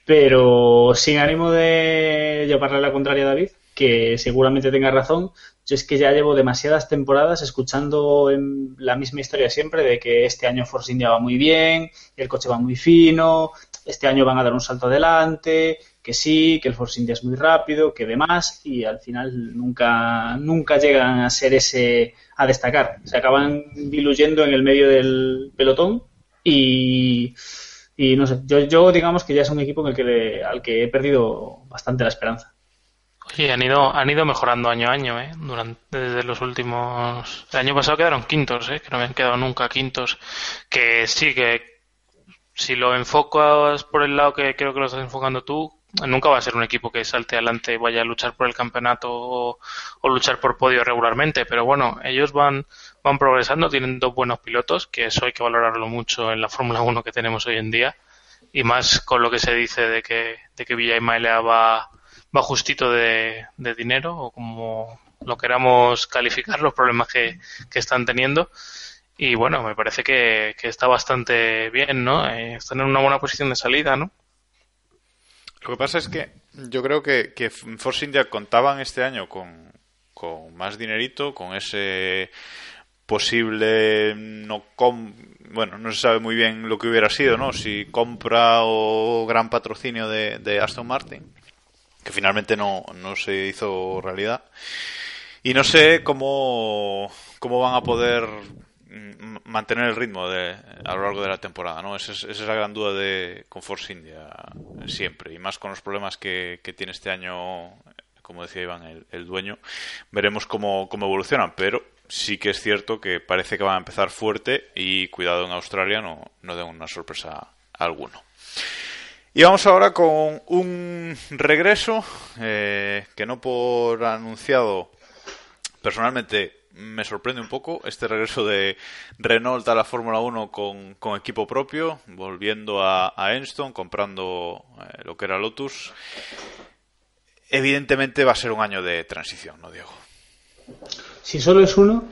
pero sin ánimo de llevarle la contraria a David, que seguramente tenga razón. Yo es que ya llevo demasiadas temporadas escuchando la misma historia siempre de que este año Force India va muy bien, el coche va muy fino, este año van a dar un salto adelante, que sí, que el Force India es muy rápido, que demás, y al final nunca, nunca llegan a ser ese, a destacar. Se acaban diluyendo en el medio del pelotón y, y no sé, yo, yo digamos que ya es un equipo en el que al que he perdido bastante la esperanza. Sí, han ido, han ido mejorando año a año, ¿eh? Durante, desde los últimos... El año pasado quedaron quintos, ¿eh? Que no habían quedado nunca quintos. Que sí, que si lo enfocas por el lado que creo que lo estás enfocando tú, nunca va a ser un equipo que salte adelante y vaya a luchar por el campeonato o, luchar por podio regularmente, pero bueno, ellos van, van progresando, tienen dos buenos pilotos, que eso hay que valorarlo mucho en la Fórmula 1 que tenemos hoy en día, y más con lo que se dice de que, de que Villa Mailea va, va justito de, dinero, o como lo queramos calificar, los problemas que, están teniendo. Y bueno, me parece que, está bastante bien, ¿no? Eh, están en una buena posición de salida, ¿no? Lo que pasa es que yo creo que, que Force India contaban este año con, más dinerito, con ese posible no bueno no se sabe muy bien lo que hubiera sido no si compra o gran patrocinio de Aston Martin que finalmente no, no se hizo realidad y no sé cómo cómo van a poder Mm, mantener el ritmo de, a lo largo de la temporada, ¿no? Esa es, la gran duda de con Force India siempre, y más con los problemas que, tiene este año, como decía Iván, el, dueño. Veremos cómo, cómo, evolucionan, pero sí que es cierto que parece que van a empezar fuerte y cuidado en Australia, no, no den una sorpresa alguno. Y vamos ahora con un regreso eh, que no por anunciado personalmente me sorprende un poco este regreso de Renault a la Fórmula 1 con, equipo propio, volviendo a, a Enston, comprando eh, lo que era Lotus. Evidentemente va a ser un año de transición, ¿no, Diego? Si solo es uno,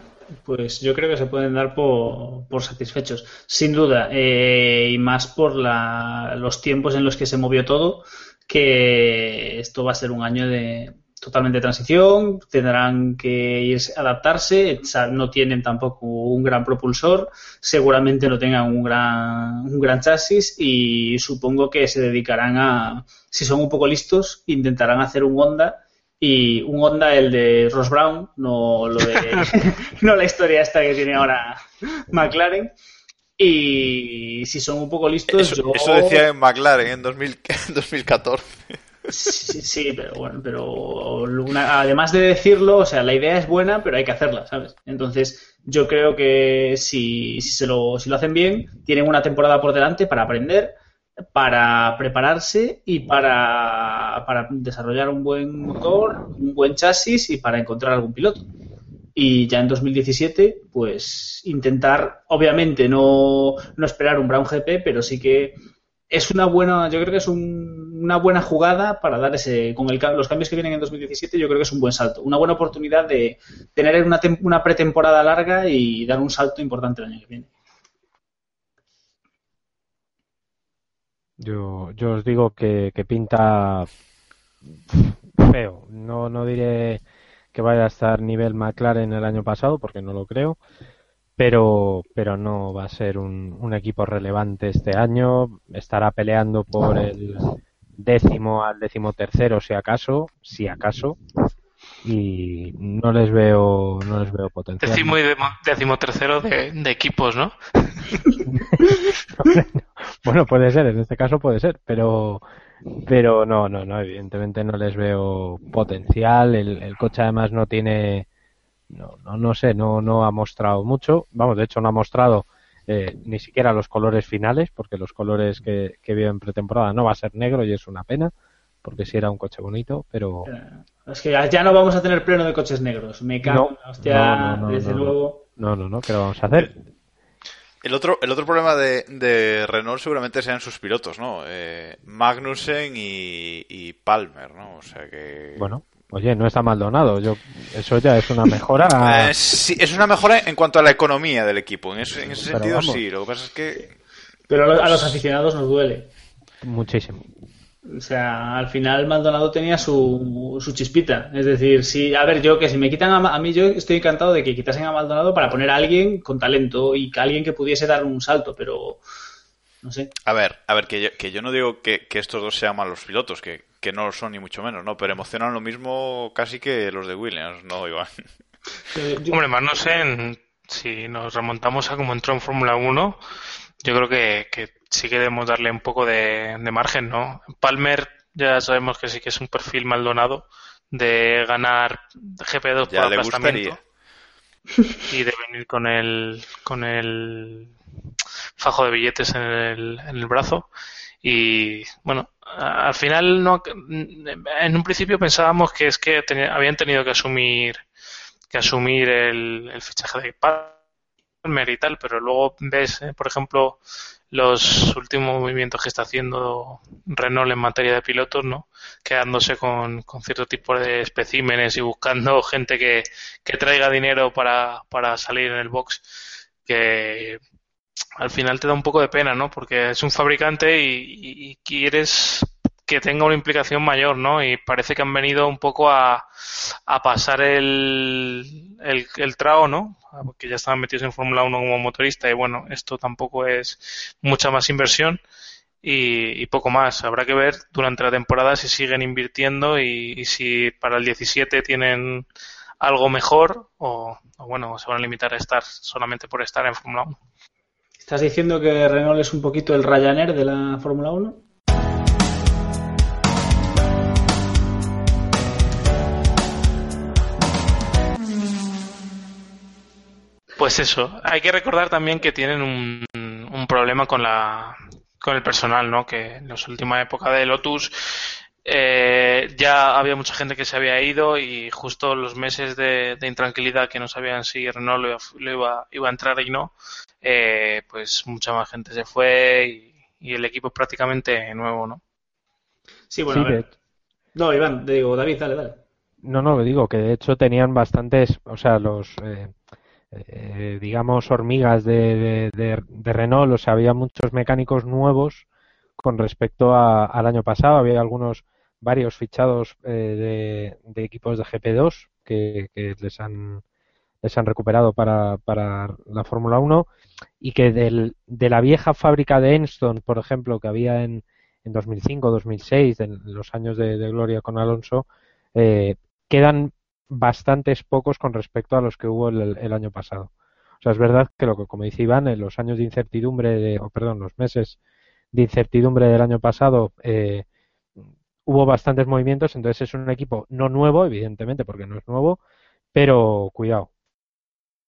pues yo creo que se pueden dar por, satisfechos, sin duda, eh, y más por los tiempos en los que se movió todo, que esto va a ser un año de, totalmente de transición, tendrán que irse, adaptarse, no tienen tampoco un gran propulsor, seguramente no tengan un gran, un gran chasis y supongo que se dedicarán a, si son un poco listos, intentarán hacer un Honda y un Honda el de Ross Brown, no lo de, no la historia esta que tiene ahora McLaren. Y si son un poco listos, eso, eso decía en McLaren en, 2000, en 2014. Sí, pero bueno, pero además de decirlo, o sea, la idea es buena, pero hay que hacerla, ¿sabes? Entonces, yo creo que si, si, se lo, si lo hacen bien, tienen una temporada por delante para aprender, para prepararse y para, para desarrollar un buen motor, un buen chasis y para encontrar algún piloto. Y ya en 2017, pues intentar, obviamente, no, no esperar un Brown GP, pero sí que es una buena, yo creo que es una buena jugada para dar ese, con los cambios que vienen en 2017, yo creo que es un buen salto, una buena oportunidad de tener una, una pretemporada larga y dar un salto importante el año que viene. Yo, yo os digo que, que pinta feo. No, no diré que vaya a estar nivel McLaren el año pasado, porque no lo creo pero, pero no va a ser un, un equipo relevante este año. Estará peleando por el décimo al décimo tercero, si acaso, si acaso. Y no les veo, no les veo potencial. Décimo y décimo tercero de, de equipos, ¿no? bueno, puede ser, en este caso puede ser, pero, pero no, no, no, evidentemente no les veo potencial. El, el coche además no tiene, no, no, no sé, no, no ha mostrado mucho. Vamos, de hecho no ha mostrado eh, ni siquiera los colores finales, porque los colores que, que vio en pretemporada no va a ser negro y es una pena, porque sí era un coche bonito, pero... Es que ya no vamos a tener pleno de coches negros. Me cago hostia, desde luego. No, no, no, ¿qué vamos a hacer? El otro, el otro problema de, de Renault seguramente sean sus pilotos, ¿no? Eh, Magnussen y, y Palmer, ¿no? O sea que... Bueno, Oye, no está mal donado. Yo, eso ya es una mejora. Eh, sí, es una mejora en cuanto a la economía del equipo. En ese, en ese sentido, sí. Lo que pasa es que. Pero a los aficionados nos duele. Muchísimo. O sea, al final Maldonado tenía su, su chispita. Es decir, si, a ver, yo que si me quitan a, a, mí, yo estoy encantado de que quitasen a Maldonado para poner a alguien con talento y que alguien que pudiese dar un salto, pero no sé. A ver, a ver, que yo, que yo no digo que, que estos dos sean malos pilotos, que, que no lo son ni mucho menos, ¿no? Pero emocionan lo mismo casi que los de Williams, ¿no, Iván? Hombre, más no sé, si nos remontamos a cómo entró en Fórmula 1, yo creo que, que, sí que debemos darle un poco de, margen, ¿no? Palmer ya sabemos que sí que es un perfil maldonado de ganar GP2 por aplastamiento y de venir con el con el fajo de billetes en el, en el brazo Y bueno, al final no, en un principio pensábamos que es que habían tenido que asumir que asumir el, el fichaje de Palmer y pero luego ves, eh, por ejemplo, los últimos movimientos que está haciendo Renault en materia de pilotos, ¿no? Quedándose con, con cierto tipo de especímenes y buscando gente que, que traiga dinero para, para salir en el box, que al final te da un poco de pena, ¿no? Porque es un fabricante y, y quieres que tenga una implicación mayor, ¿no? Y parece que han venido un poco a, a pasar el, el, trao, ¿no? porque ya estaban metidos en Fórmula 1 como motorista y bueno, esto tampoco es mucha más inversión y, poco más. Habrá que ver durante la temporada si siguen invirtiendo y, si para el 17 tienen algo mejor o, o, bueno, se van a limitar a estar solamente por estar en Fórmula 1. ¿Estás diciendo que Renault es un poquito el Ryanair de la Fórmula 1? Pues eso, hay que recordar también que tienen un, un problema con la con el personal, ¿no? Que en la última época de Lotus eh, ya había mucha gente que se había ido y justo los meses de, intranquilidad que no sabían si Renault lo, iba, iba, a entrar y no, eh, pues mucha más gente se fue y, el equipo es prácticamente nuevo, ¿no? Sí, bueno, a ver. No, Iván, digo, David, dale, dale. No, no, digo que de hecho tenían bastantes, o sea, los... Eh eh, digamos, hormigas de, de, de, Renault, o sea, había muchos mecánicos nuevos con respecto al año pasado. Había algunos, varios fichados eh, de, equipos de GP2 que, les han les han recuperado para, para la Fórmula 1 y que del, de la vieja fábrica de Enston, por ejemplo, que había en, en 2005, 2006, en los años de, gloria con Alonso, eh, quedan bastantes pocos con respecto a los que hubo el, año pasado. O sea, es verdad que lo que, como dice Iván, en los años de incertidumbre, o perdón, los meses de incertidumbre del año pasado, eh, hubo bastantes movimientos, entonces es un equipo no nuevo, evidentemente, porque no es nuevo, pero cuidado.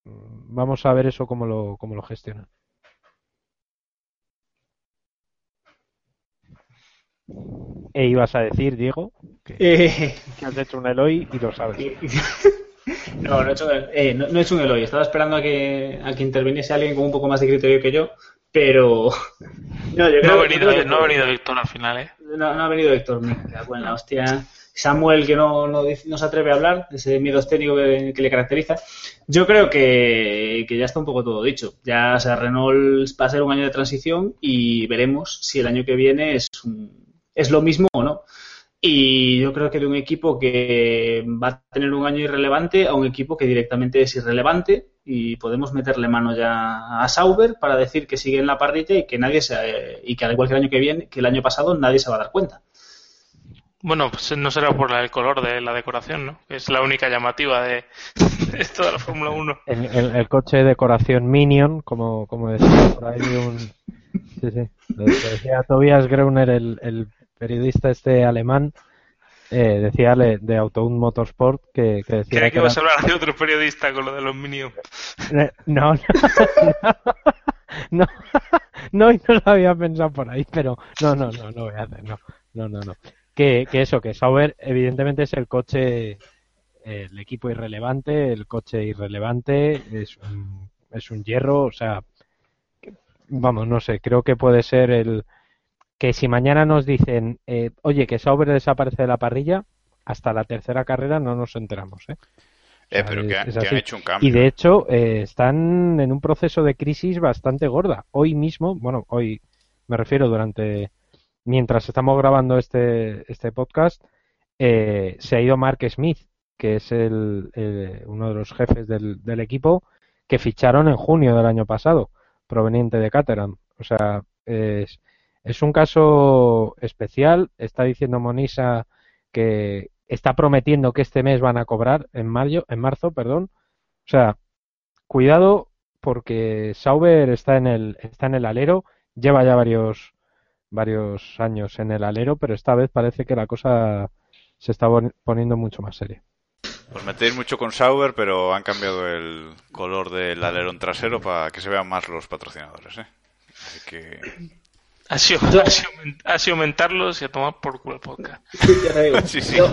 Vamos a ver eso cómo lo, cómo lo gestionan. E ibas a decir, Diego, que, eh. has hecho un Eloy y lo sabes. no, no he, hecho, eh, no, he hecho un Eloy. Estaba esperando a que, a que interviniese alguien con un poco más de criterio que yo, pero... No, yo creo, ha, venido, no ha venido Héctor al final, ¿eh? No, no ha venido Héctor, me la hostia. Samuel, que no, no, no, se atreve a hablar, ese miedo estético que, le caracteriza. Yo creo que, que, ya está un poco todo dicho. Ya, o sea, Renault va a ser un año de transición y veremos si el año que viene es un, es lo mismo o no. Y yo creo que de un equipo que va a tener un año irrelevante a un equipo que directamente es irrelevante y podemos meterle mano ya a Sauber para decir que sigue en la parrilla y que nadie se, y que al igual que el año que viene, que el año pasado nadie se va a dar cuenta. Bueno, pues no será por el color de la decoración, ¿no? Es la única llamativa de, esto de la Fórmula 1. El, coche de decoración Minion, como, como decía por ahí un... Sí, sí. decía Tobias Greuner, el, el periodista este alemán eh, decía de Autoun Motorsport que, que decía que, que ibas a hablar de otro periodista con lo de los Minions. Eh, no, no, no, no, no, lo había pensado por ahí, pero no, no, no, no voy a hacer, no, no, no, no. Que, que eso, que Sauber evidentemente es el coche, el equipo irrelevante, el coche irrelevante, es un, es un hierro, o sea, vamos, no sé, creo que puede ser el, que si mañana nos dicen, eh, oye, que Sauber desaparece de la parrilla, hasta la tercera carrera no nos enteramos. ¿eh? eh pero que, han hecho un cambio. Y de hecho, eh, están en un proceso de crisis bastante gorda. Hoy mismo, bueno, hoy me refiero durante, mientras estamos grabando este, este podcast, se ha ido Mark Smith, que es el, uno de los jefes del, del equipo, que ficharon en junio del año pasado, proveniente de Caterham. O sea, es es un caso especial. Está diciendo Monisa que está prometiendo que este mes van a cobrar en mayo, en marzo, perdón. O sea, cuidado porque Sauber está en el está en el alero, lleva ya varios varios años en el alero, pero esta vez parece que la cosa se está poniendo mucho más seria. Pues metéis mucho con Sauber, pero han cambiado el color del alerón trasero para que se vean más los patrocinadores, ¿eh? Así que Ha sido, ha, sido, ha sido aumentarlos y a tomar por culo el podcast. Yo,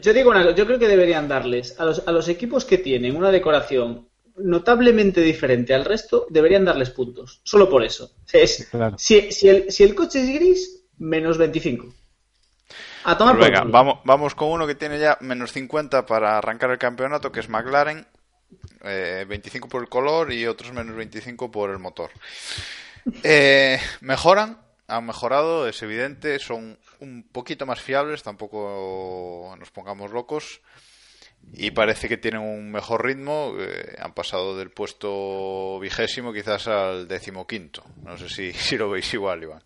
yo, digo una yo creo que deberían darles a los, a los equipos que tienen una decoración notablemente diferente al resto, deberían darles puntos. Solo por eso. Es, si, si, el, si el coche es gris, menos 25. A tomar pues venga, vamos, vamos con uno que tiene ya menos 50 para arrancar el campeonato, que es McLaren. Eh, 25 por el color y otros menos 25 por el motor. Eh, mejoran, han mejorado, es evidente, son un poquito más fiables, tampoco nos pongamos locos y parece que tienen un mejor ritmo. Eh, han pasado del puesto vigésimo quizás al decimoquinto. No sé si, si lo veis igual, Iván.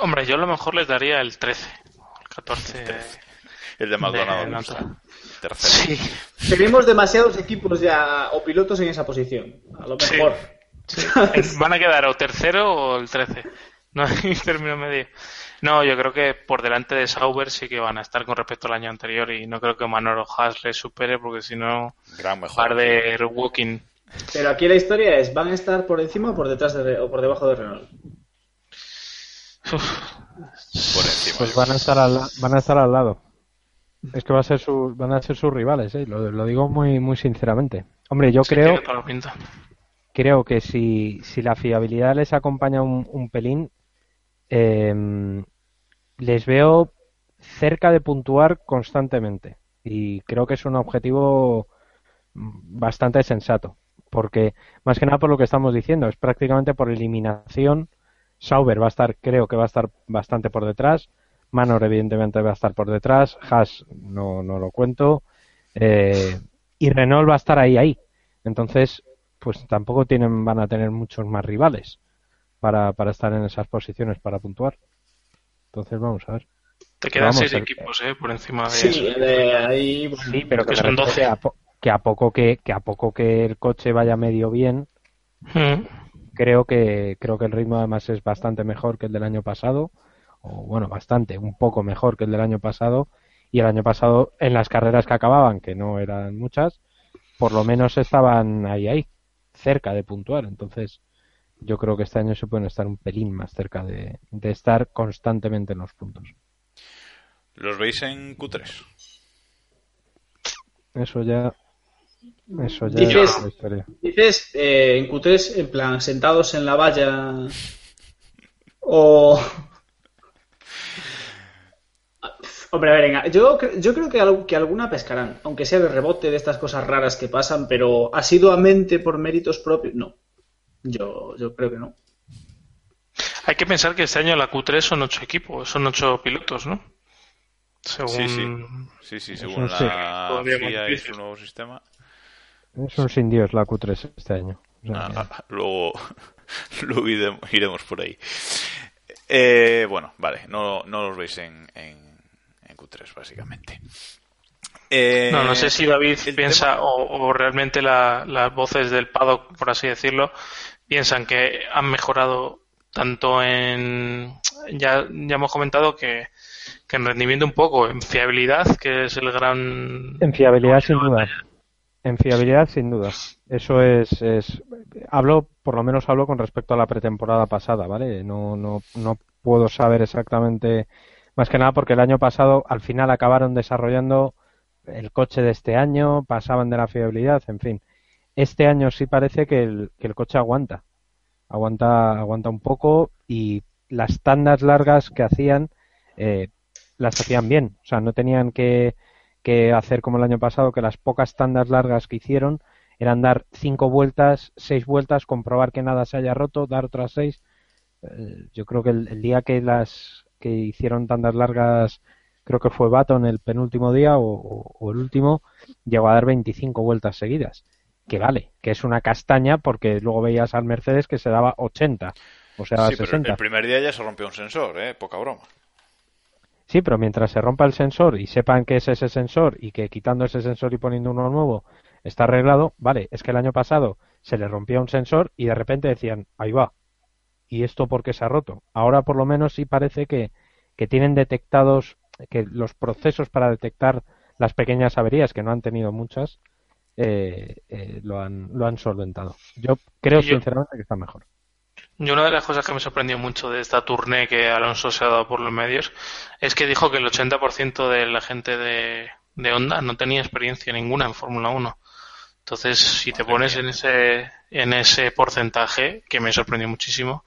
Hombre, yo a lo mejor les daría el 13, el 14. El de Maldonado. sí. Tenemos demasiados equipos ya o pilotos en esa posición. A lo mejor. Van a quedar o tercero o el 13. No hay término medio. No, yo creo que por delante de Sauber sí que van a estar con respecto al año anterior y no creo que Manolo Haas le supere porque si no, par de walking. Pero aquí la historia es, ¿van a estar por encima o por detrás de, o por debajo de Renault? Por encima. Pues van a estar al, van a estar al lado. Es que va a ser su, van a ser sus rivales, ¿eh? lo, digo muy muy sinceramente. Hombre, yo creo creo que si, si la fiabilidad les acompaña un, un pelín, eh, les veo cerca de puntuar constantemente. Y creo que es un objetivo bastante sensato porque más que nada por lo que estamos diciendo es prácticamente por eliminación. Sauber va a estar creo que va a estar bastante por detrás. Manor evidentemente va a estar por detrás. Haas no, no lo cuento. Eh, y Renault va a estar ahí ahí. Entonces pues tampoco tienen van a tener muchos más rivales para, para estar en esas posiciones para puntuar. Entonces vamos a ver. Te quedan seis equipos, ¿eh? Por encima de sí, De ahí, sí, pero que, son 12. Que a, poco que, que a poco que el coche vaya medio bien, hmm. creo que creo que el ritmo además es bastante mejor que el del año pasado, o bueno, bastante, un poco mejor que el del año pasado. Y el año pasado, en las carreras que acababan, que no eran muchas, por lo menos estaban ahí, ahí, cerca de puntuar. Entonces, yo creo que este año se pueden estar un pelín más cerca de, estar constantemente en los puntos. ¿Los veis en Q3? Eso ya. Eso ya dices, es la historia. Dices eh, en Q3, en plan, sentados en la valla. O. Hombre, a ver, venga, yo, yo creo que, que alguna pescarán, aunque sea de rebote de estas cosas raras que pasan, pero asiduamente por méritos propios, no. Yo, yo creo que no. Hay que pensar que este año la Q3 son ocho equipos, son ocho pilotos, ¿no? Según... Sí, sí, según la FIA y su nuevo sistema. Es un sin Dios la Q3 este año. Ah, luego, iremos, por ahí. Eh, bueno, vale, no, no los veis en, en, en Q3, básicamente. Eh, no, no sé si David piensa o, realmente las voces del paddock, por así decirlo, piensan que han mejorado tanto en. Ya, ya hemos comentado que, en rendimiento un poco, en fiabilidad, que es el gran. En fiabilidad, sin duda. En fiabilidad, sin duda. Eso es, es. Hablo, por lo menos hablo con respecto a la pretemporada pasada, ¿vale? No, no, no puedo saber exactamente. Más que nada porque el año pasado, al final, acabaron desarrollando el coche de este año, pasaban de la fiabilidad, en fin. Este año sí parece que el, coche aguanta. Aguanta, aguanta un poco y las tandas largas que hacían eh, las hacían bien. O sea, no tenían que, que hacer como el año pasado, que las pocas tandas largas que hicieron eran dar cinco vueltas, seis vueltas, comprobar que nada se haya roto, dar otras seis. Eh, yo creo que el, día que las que hicieron tandas largas creo que fue Baton el penúltimo día o, el último, llegó a dar 25 vueltas seguidas. Que vale, que es una castaña porque luego veías al Mercedes que se daba 80, o sea, sí, 60. Pero el primer día ya se rompió un sensor, ¿eh? Poca broma. Sí, pero mientras se rompa el sensor y sepan que es ese sensor y que quitando ese sensor y poniendo uno nuevo está arreglado, vale, es que el año pasado se le rompía un sensor y de repente decían, ahí va. ¿Y esto por qué se ha roto? Ahora por lo menos sí parece que, que tienen detectados que los procesos para detectar las pequeñas averías, que no han tenido muchas, eh, eh, lo, han, lo han solventado. Yo creo sinceramente que está mejor. Y una de las cosas que me sorprendió mucho de esta tournée que Alonso se ha dado por los medios es que dijo que el 80% de la gente de, de Honda no tenía experiencia ninguna en Fórmula 1. Entonces, si te pones en ese, en ese porcentaje, que me sorprendió muchísimo,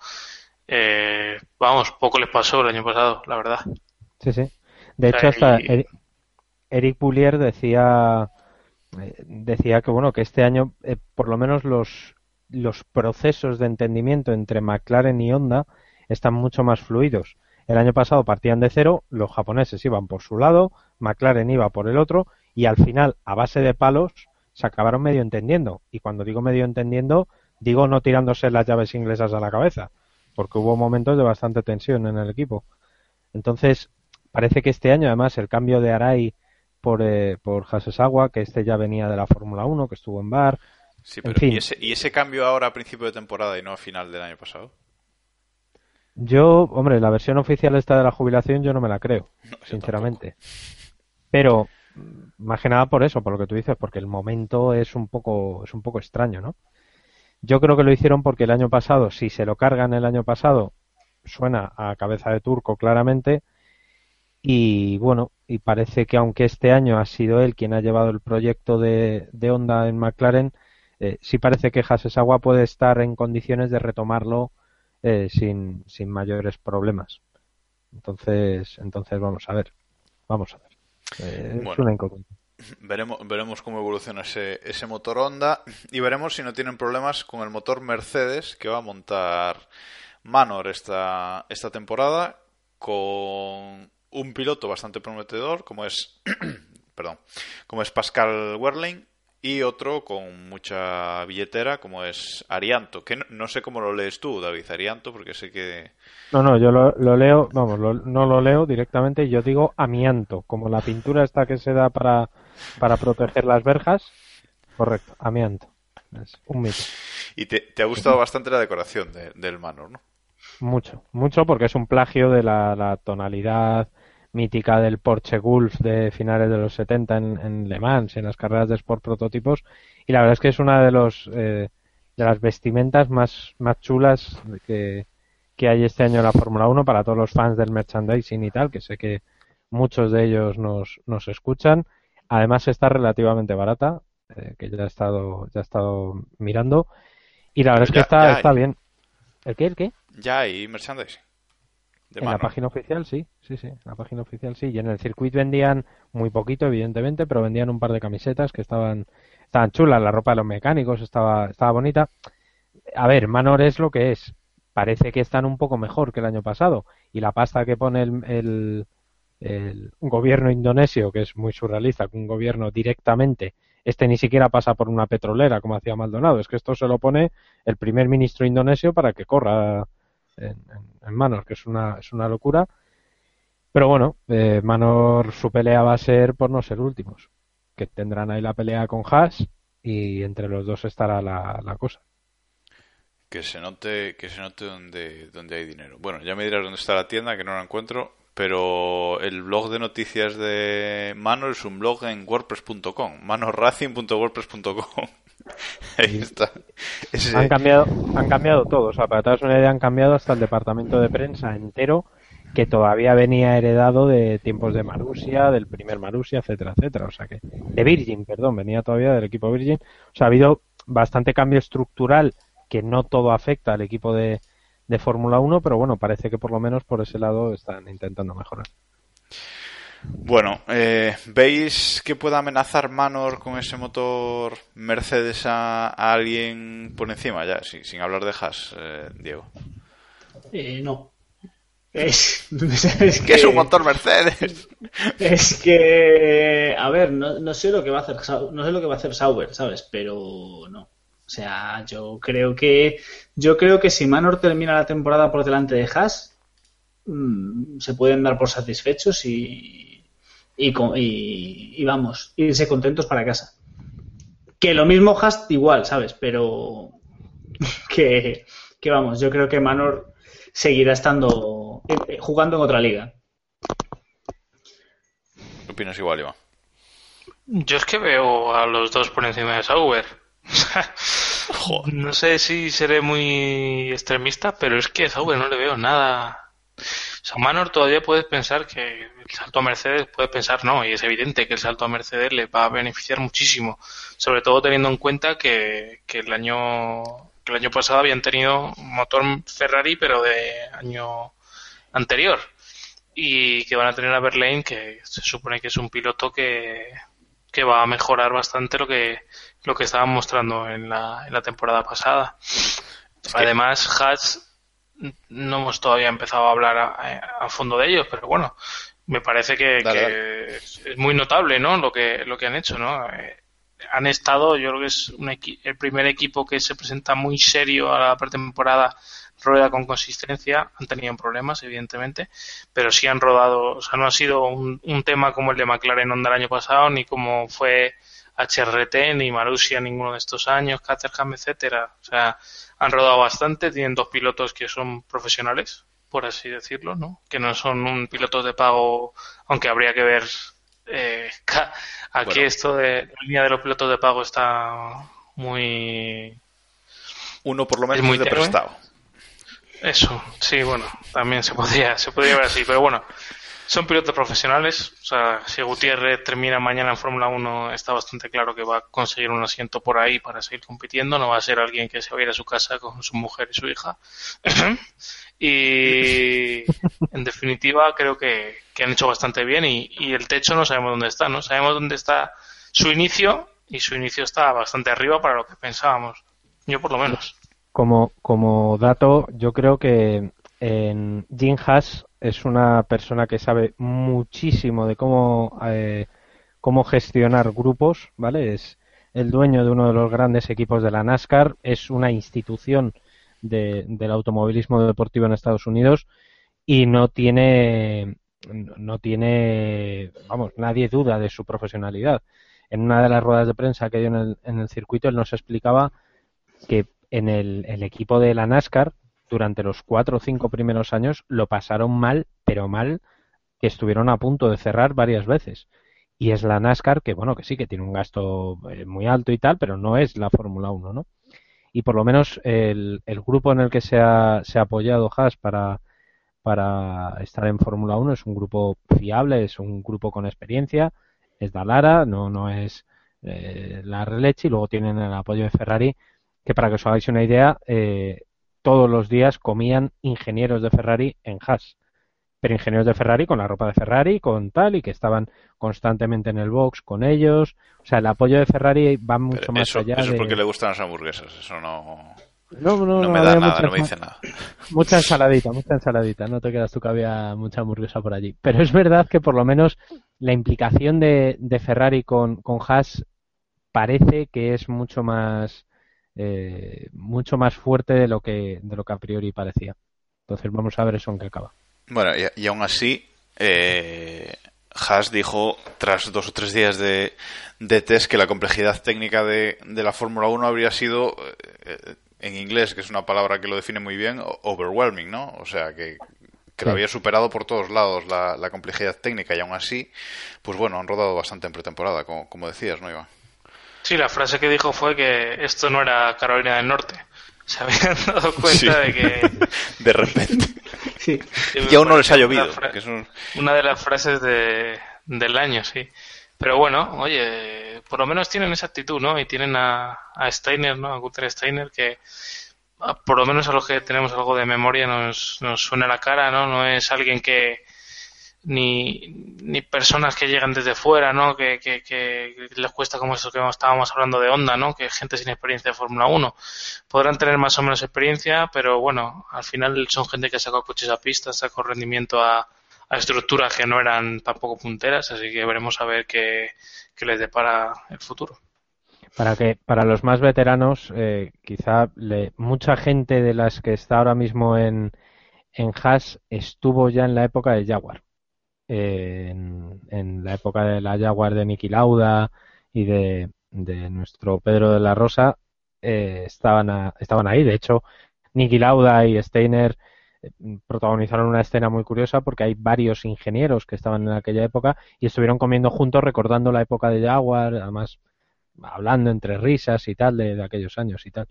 eh, vamos, poco les pasó el año pasado, la verdad. Sí, sí. De hecho, hasta Eric Boulier decía, eh, decía que, bueno, que este año, eh, por lo menos los, los procesos de entendimiento entre McLaren y Honda están mucho más fluidos. El año pasado partían de cero, los japoneses iban por su lado, McLaren iba por el otro, y al final, a base de palos, se acabaron medio entendiendo. Y cuando digo medio entendiendo, digo no tirándose las llaves inglesas a la cabeza, porque hubo momentos de bastante tensión en el equipo. Entonces, parece que este año, además, el cambio de Arai por, eh, por Hasesawa, que este ya venía de la Fórmula 1, que estuvo en Bar, Sí, pero ¿y, ese, ¿y ese cambio ahora a principio de temporada y no a final del año pasado? Yo, hombre, la versión oficial esta de la jubilación yo no me la creo, sinceramente. Pero más que nada por eso, por lo que tú dices, porque el momento es un poco es un poco extraño, ¿no? Yo creo que lo hicieron porque el año pasado, si se lo cargan el año pasado, suena a cabeza de turco claramente. Y bueno, y parece que aunque este año ha sido él quien ha llevado el proyecto de, de Honda en McLaren, eh, sí parece que Hasesawa puede estar en condiciones de retomarlo eh, sin, sin mayores problemas. Entonces, entonces vamos a ver. Vamos a ver. Eh, es una incógnita. Veremos, veremos cómo evoluciona ese, ese motor Honda y veremos si no tienen problemas con el motor Mercedes que va a montar Manor esta, esta temporada con un piloto bastante prometedor como es perdón como es Pascal Wehrlein y otro con mucha billetera como es Arianto, que no, sé cómo lo lees tú, David, Arianto, porque sé que... No, no, yo lo, leo, vamos, no lo leo directamente, yo digo amianto, como la pintura esta que se da para, para proteger las verjas, correcto, amianto, es un mito. Y te, ha gustado bastante la decoración del Manor, ¿no? Mucho, mucho porque es un plagio de la, la tonalidad mítica del Porsche Gulf de finales de los 70 en, en Le Mans, en las carreras de Sport prototipos. Y la verdad es que es una de los eh, de las vestimentas más, más chulas que, que hay este año en la Fórmula 1 para todos los fans del merchandising y tal, que sé que muchos de ellos nos, nos escuchan. Además está relativamente barata, eh, que ya he estado, ya he estado mirando. Y la verdad es que está, está bien. ¿El qué? ¿El qué? Ya hay merchandising en la página oficial sí, sí, sí, en la página oficial sí. Y en el circuito vendían muy poquito, evidentemente, pero vendían un par de camisetas que estaban, estaban chulas. La ropa de los mecánicos estaba, estaba bonita. A ver, Manor es lo que es. Parece que están un poco mejor que el año pasado. Y la pasta que pone el, el, gobierno indonesio, que es muy surrealista, que un gobierno directamente, este ni siquiera pasa por una petrolera como hacía Maldonado, es que esto se lo pone el primer ministro indonesio para que corra en, Manor, que es una, es una locura. Pero bueno, eh, Manor su pelea va a ser por no ser últimos, que tendrán ahí la pelea con Haas y entre los dos estará la, cosa. Que se note, que se note donde, donde hay dinero. Bueno, ya me dirás dónde está la tienda, que no la encuentro, pero el blog de noticias de Manor es un blog en wordpress.com, manorracing.wordpress.com. Ahí está. Han cambiado, han cambiado todo. O sea, para todas una idea, han cambiado hasta el departamento de prensa entero, que todavía venía heredado de tiempos de Marusia, del primer Marusia, etcétera, etcétera. O sea que, de Virgin, perdón, venía todavía del equipo Virgin. O sea, ha habido bastante cambio estructural que no todo afecta al equipo de, de Fórmula 1, pero bueno, parece que por lo menos por ese lado están intentando mejorar. Bueno, eh, ¿veis que pueda amenazar Manor con ese motor Mercedes a, alguien por encima? Ya, sin, hablar de Haas, eh, Diego. Eh, no. Es, que, es un motor Mercedes. Es que, a ver, no, sé lo que va a hacer, no sé lo que va a hacer Sauber, ¿sabes? Pero no. O sea, yo creo que, yo creo que si Manor termina la temporada por delante de Haas, mm, se pueden dar por satisfechos y, y, vamos, irse contentos para casa. Que lo mismo Hast igual, ¿sabes? Pero que, vamos, yo creo que Manor seguirá estando eh, jugando en otra liga. ¿Qué opinas igual, Iván? Yo es que veo a los dos por encima de Sauber. No sé si seré muy extremista, pero es que a Sauber no le veo nada. O Manor todavía puedes pensar que el salto a Mercedes, puedes pensar no, y es evidente que el salto a Mercedes le va a beneficiar muchísimo, sobre todo teniendo en cuenta que, que el año que el año pasado habían tenido motor Ferrari, pero de año anterior, y que van a tener a Berlín, que se supone que es un piloto que, que va a mejorar bastante lo que lo que estaban mostrando en la, en la temporada pasada. Además, Haas no hemos todavía empezado a hablar a, fondo de ellos, pero bueno, me parece que, es muy notable, ¿no? Lo que lo que han hecho, ¿no? Eh, han estado, yo creo que es el primer equipo que se presenta muy serio a la pretemporada, rueda con consistencia, han tenido problemas, evidentemente, pero sí han rodado, o sea, no ha sido un, un tema como el de McLaren Honda el año pasado, ni como fue HRT, ni Marussia ninguno de estos años, Caterham, etcétera. O sea, han rodado bastante, tienen dos pilotos que son profesionales, por así decirlo, ¿no? Que no son un piloto de pago, aunque habría que ver. Eh, aquí esto de la línea de los pilotos de pago está muy. Uno por lo menos muy de prestado. Eso, sí, bueno, también se podría, se podría ver así, pero bueno, son pilotos profesionales, o sea, si Gutiérrez termina mañana en Fórmula 1, está bastante claro que va a conseguir un asiento por ahí para seguir compitiendo, no va a ser alguien que se va a ir a su casa con su mujer y su hija. y en definitiva creo que, han hecho bastante bien y, y, el techo no sabemos dónde está, ¿no? Sabemos dónde está su inicio y su inicio está bastante arriba para lo que pensábamos, yo por lo menos. Como, como dato, yo creo que en Jim Haas es una persona que sabe muchísimo de cómo, eh, cómo gestionar grupos, ¿vale? Es el dueño de uno de los grandes equipos de la NASCAR, es una institución del automovilismo deportivo en Estados Unidos y no tiene, no tiene, vamos, nadie duda de su profesionalidad. En una de las ruedas de prensa que dio en el, en el circuito, él nos explicaba que en el, el equipo de la NASCAR durante los cuatro o cinco primeros años lo pasaron mal, pero mal, que estuvieron a punto de cerrar varias veces. Y es la NASCAR que, bueno, que sí, que tiene un gasto eh, muy alto y tal, pero no es la Fórmula 1, ¿no? Y por lo menos el, el grupo en el que se ha, se ha apoyado Haas para, para estar en Fórmula 1 es un grupo fiable, es un grupo con experiencia, es Dalara, no, no es eh, la Releche, y luego tienen el apoyo de Ferrari, que para que os hagáis una idea, eh, todos los días comían ingenieros de Ferrari en Haas. Pero ingenieros de Ferrari con la ropa de Ferrari, con tal, y que estaban constantemente en el box con ellos. O sea, el apoyo de Ferrari va mucho más allá. Eso es porque le gustan las hamburguesas, eso no. No, no, no, me da nada, no me dice nada. Mucha ensaladita, mucha ensaladita. No te quedas tú que había mucha hamburguesa por allí. Pero es verdad que por lo menos la implicación de, de Ferrari con, con Haas parece que es mucho más eh, mucho más fuerte de lo que de lo que a priori parecía. Entonces vamos a ver eso en qué acaba. Bueno, y, aún así, eh, Haas dijo tras dos o tres días de, de test que la complejidad técnica de, de la Fórmula 1 habría sido, eh, en inglés, que es una palabra que lo define muy bien, overwhelming, ¿no? O sea, que, que lo había superado por todos lados la, la, complejidad técnica y aún así, pues bueno, han rodado bastante en pretemporada, como, como decías, ¿no, Iván? Sí, la frase que dijo fue que esto no era Carolina del Norte. Se habían dado cuenta de que... de repente. Sí. Y aún no les ha llovido. Una, de las frases de, del año, sí. Pero bueno, oye, por lo menos tienen esa actitud, ¿no? Y tienen a, a Steiner, ¿no? A Gunther Steiner, que por lo menos a los que tenemos algo de memoria nos, nos suena la cara, ¿no? No es alguien que, ni, ni personas que llegan desde fuera, ¿no? Que, que, les cuesta como eso que estábamos hablando de Honda, ¿no? Que gente sin experiencia de Fórmula 1. Podrán tener más o menos experiencia, pero bueno, al final son gente que sacado coches a pista, sacado rendimiento a, estructuras que no eran tampoco punteras, así que veremos a ver qué, qué les depara el futuro. Para que para los más veteranos, eh, quizá le, mucha gente de las que está ahora mismo en, en Haas estuvo ya en la época de Jaguar en, la época de la Jaguar de Niki Lauda y de, nuestro Pedro de la Rosa, eh, estaban, estaban ahí. De hecho, Niki Lauda y Steiner eh, protagonizaron una escena muy curiosa porque hay varios ingenieros que estaban en aquella época y estuvieron comiendo juntos recordando la época de Jaguar, además hablando entre risas y tal de, aquellos años y tal.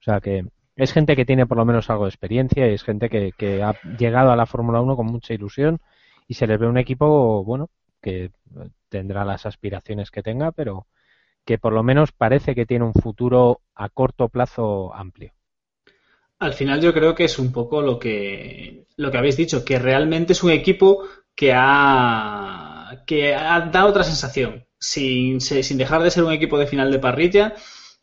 sea que es gente que tiene por lo menos algo de experiencia y es gente que, que ha llegado a la Fórmula 1 con mucha ilusión y se les ve un equipo, bueno, que tendrá las aspiraciones que tenga, pero que por lo menos parece que tiene un futuro a corto plazo amplio. Al final yo creo que es un poco lo que, lo que habéis dicho, que realmente es un equipo que ha, que ha dado otra sensación. Sin, sin dejar de ser un equipo de final de parrilla,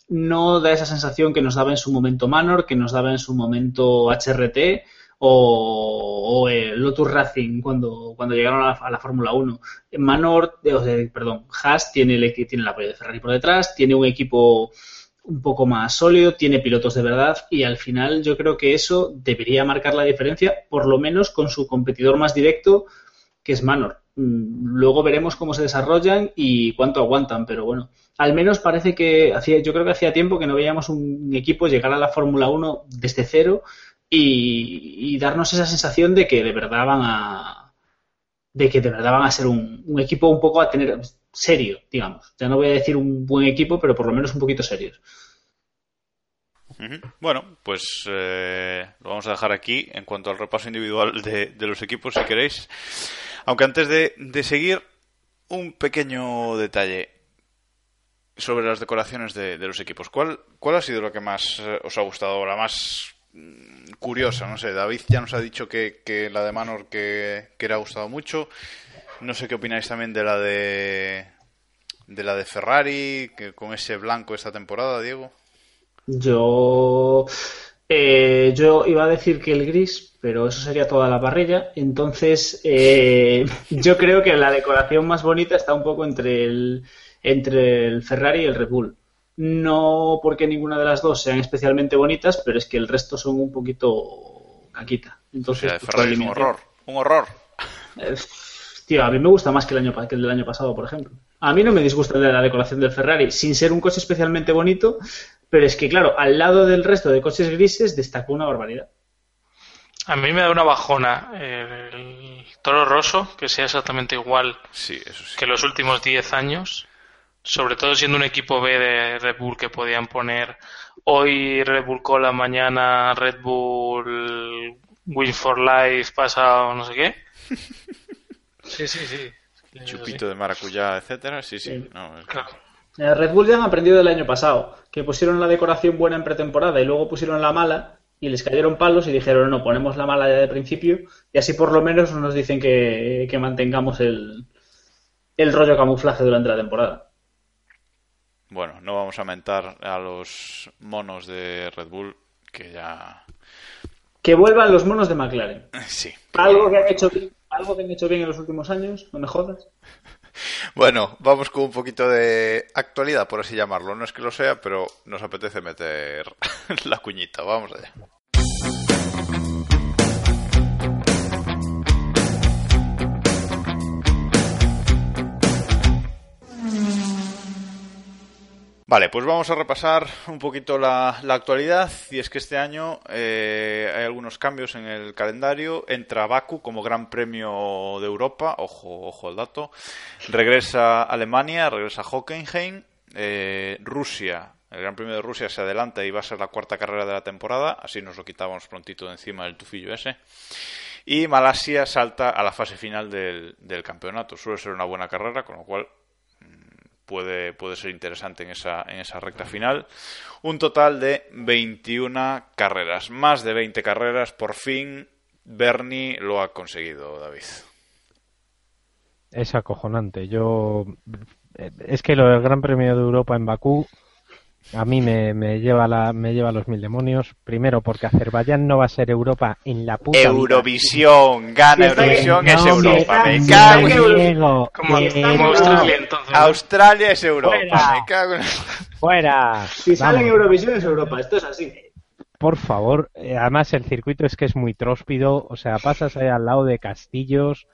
no da esa sensación que nos daba en su momento Manor, que nos daba en su momento HRT o, Lotus Racing cuando, cuando llegaron a la, Fórmula 1. Manor, eh, perdón, Haas tiene el, tiene el apoyo de Ferrari por detrás, tiene un equipo un poco más sólido, tiene pilotos de verdad y al final yo creo que eso debería marcar la diferencia, por lo menos con su competidor más directo, que es Manor. Mm, luego veremos cómo se desarrollan y cuánto aguantan, pero bueno, al menos parece que hacía, yo creo que hacía tiempo que no veíamos un equipo llegar a la Fórmula 1 desde cero y, darnos esa sensación de que de verdad van a de que de verdad van a ser un, equipo un poco a tener serio, digamos. Ya no voy a decir un buen equipo, pero por lo menos un poquito serios. Bueno, pues eh, lo vamos a dejar aquí en cuanto al repaso individual de, los equipos, si queréis. Aunque antes de, seguir, un pequeño detalle sobre las decoraciones de, los equipos. ¿Cuál, ¿Cuál ha sido lo que más eh, os ha gustado, la más curiosa? No sé, David ya nos ha dicho que, que la de Manor que, que le ha gustado mucho. No sé qué opináis también de la de de la de Ferrari, que con ese blanco esta temporada, Diego. Yo eh, yo iba a decir que el gris, pero eso sería toda la parrilla. Entonces, eh, yo creo que la decoración más bonita está un poco entre el, entre el Ferrari y el Red Bull. No porque ninguna de las dos sean especialmente bonitas, pero es que el resto son un poquito caquita. Entonces, pues, Ferrari es un horror. Un horror. Eh, Tío, a mí me gusta más que el, año, que el del año pasado, por ejemplo. A mí no me disgusta la decoración del Ferrari, sin ser un coche especialmente bonito, pero es que, claro, al lado del resto de coches grises destacó una barbaridad. A mí me da una bajona el Toro Rosso, que sea exactamente igual que los últimos 10 años, sobre todo siendo un equipo B de Red Bull que podían poner hoy Red Bull Cola, mañana Red Bull Win for Life, pasado no sé qué. Sí, sí, sí. Chupito de maracuyá, etcétera. Sí, sí. No, eh, Red Bull ya han aprendido del año pasado, que pusieron la decoración buena en pretemporada y luego pusieron la mala y les cayeron palos y dijeron, no, ponemos la mala ya de principio y así por lo menos nos dicen que, mantengamos el, el rollo camuflaje durante la temporada. Bueno, no vamos a mentar a los monos de Red Bull, que ya... Que vuelvan los monos de McLaren. Sí. Algo que han hecho algo que han hecho bien en los últimos años, no me jodas. Bueno, vamos con un poquito de actualidad, por así llamarlo. No es que lo sea, pero nos apetece meter la cuñita. Vamos allá. Vale, pues vamos a repasar un poquito la, actualidad. Y es que este año eh, hay algunos cambios en el calendario. Entra Baku como Gran Premio de Europa. Ojo, ojo al dato. Regresa Alemania, regresa Hockenheim. Eh, Rusia, el Gran Premio de Rusia se adelanta y va a ser la cuarta carrera de la temporada. Así nos lo quitábamos prontito de encima del tufillo ese. Y Malasia salta a la fase final del, del campeonato. Suele ser una buena carrera, con lo cual puede, puede ser interesante en esa, en esa recta final. Un total de 21 carreras, más de 20 carreras, por fin Bernie lo ha conseguido, David. Es acojonante. Yo es que lo del Gran Premio de Europa en Bakú a mí me, me, lleva la, me lleva los mil demonios. Primero, porque Azerbaiyán no va a ser Europa en la puta. Eurovisión, gana Eurovisión, es Europa. Me, cago en. Como, Australia, entonces. Australia es Europa. Fuera. Me cago en. Fuera. Si sale en Eurovisión es Europa, esto es así. Por favor, eh, además el circuito es que es muy tróspido, o sea, pasas ahí al lado de castillos,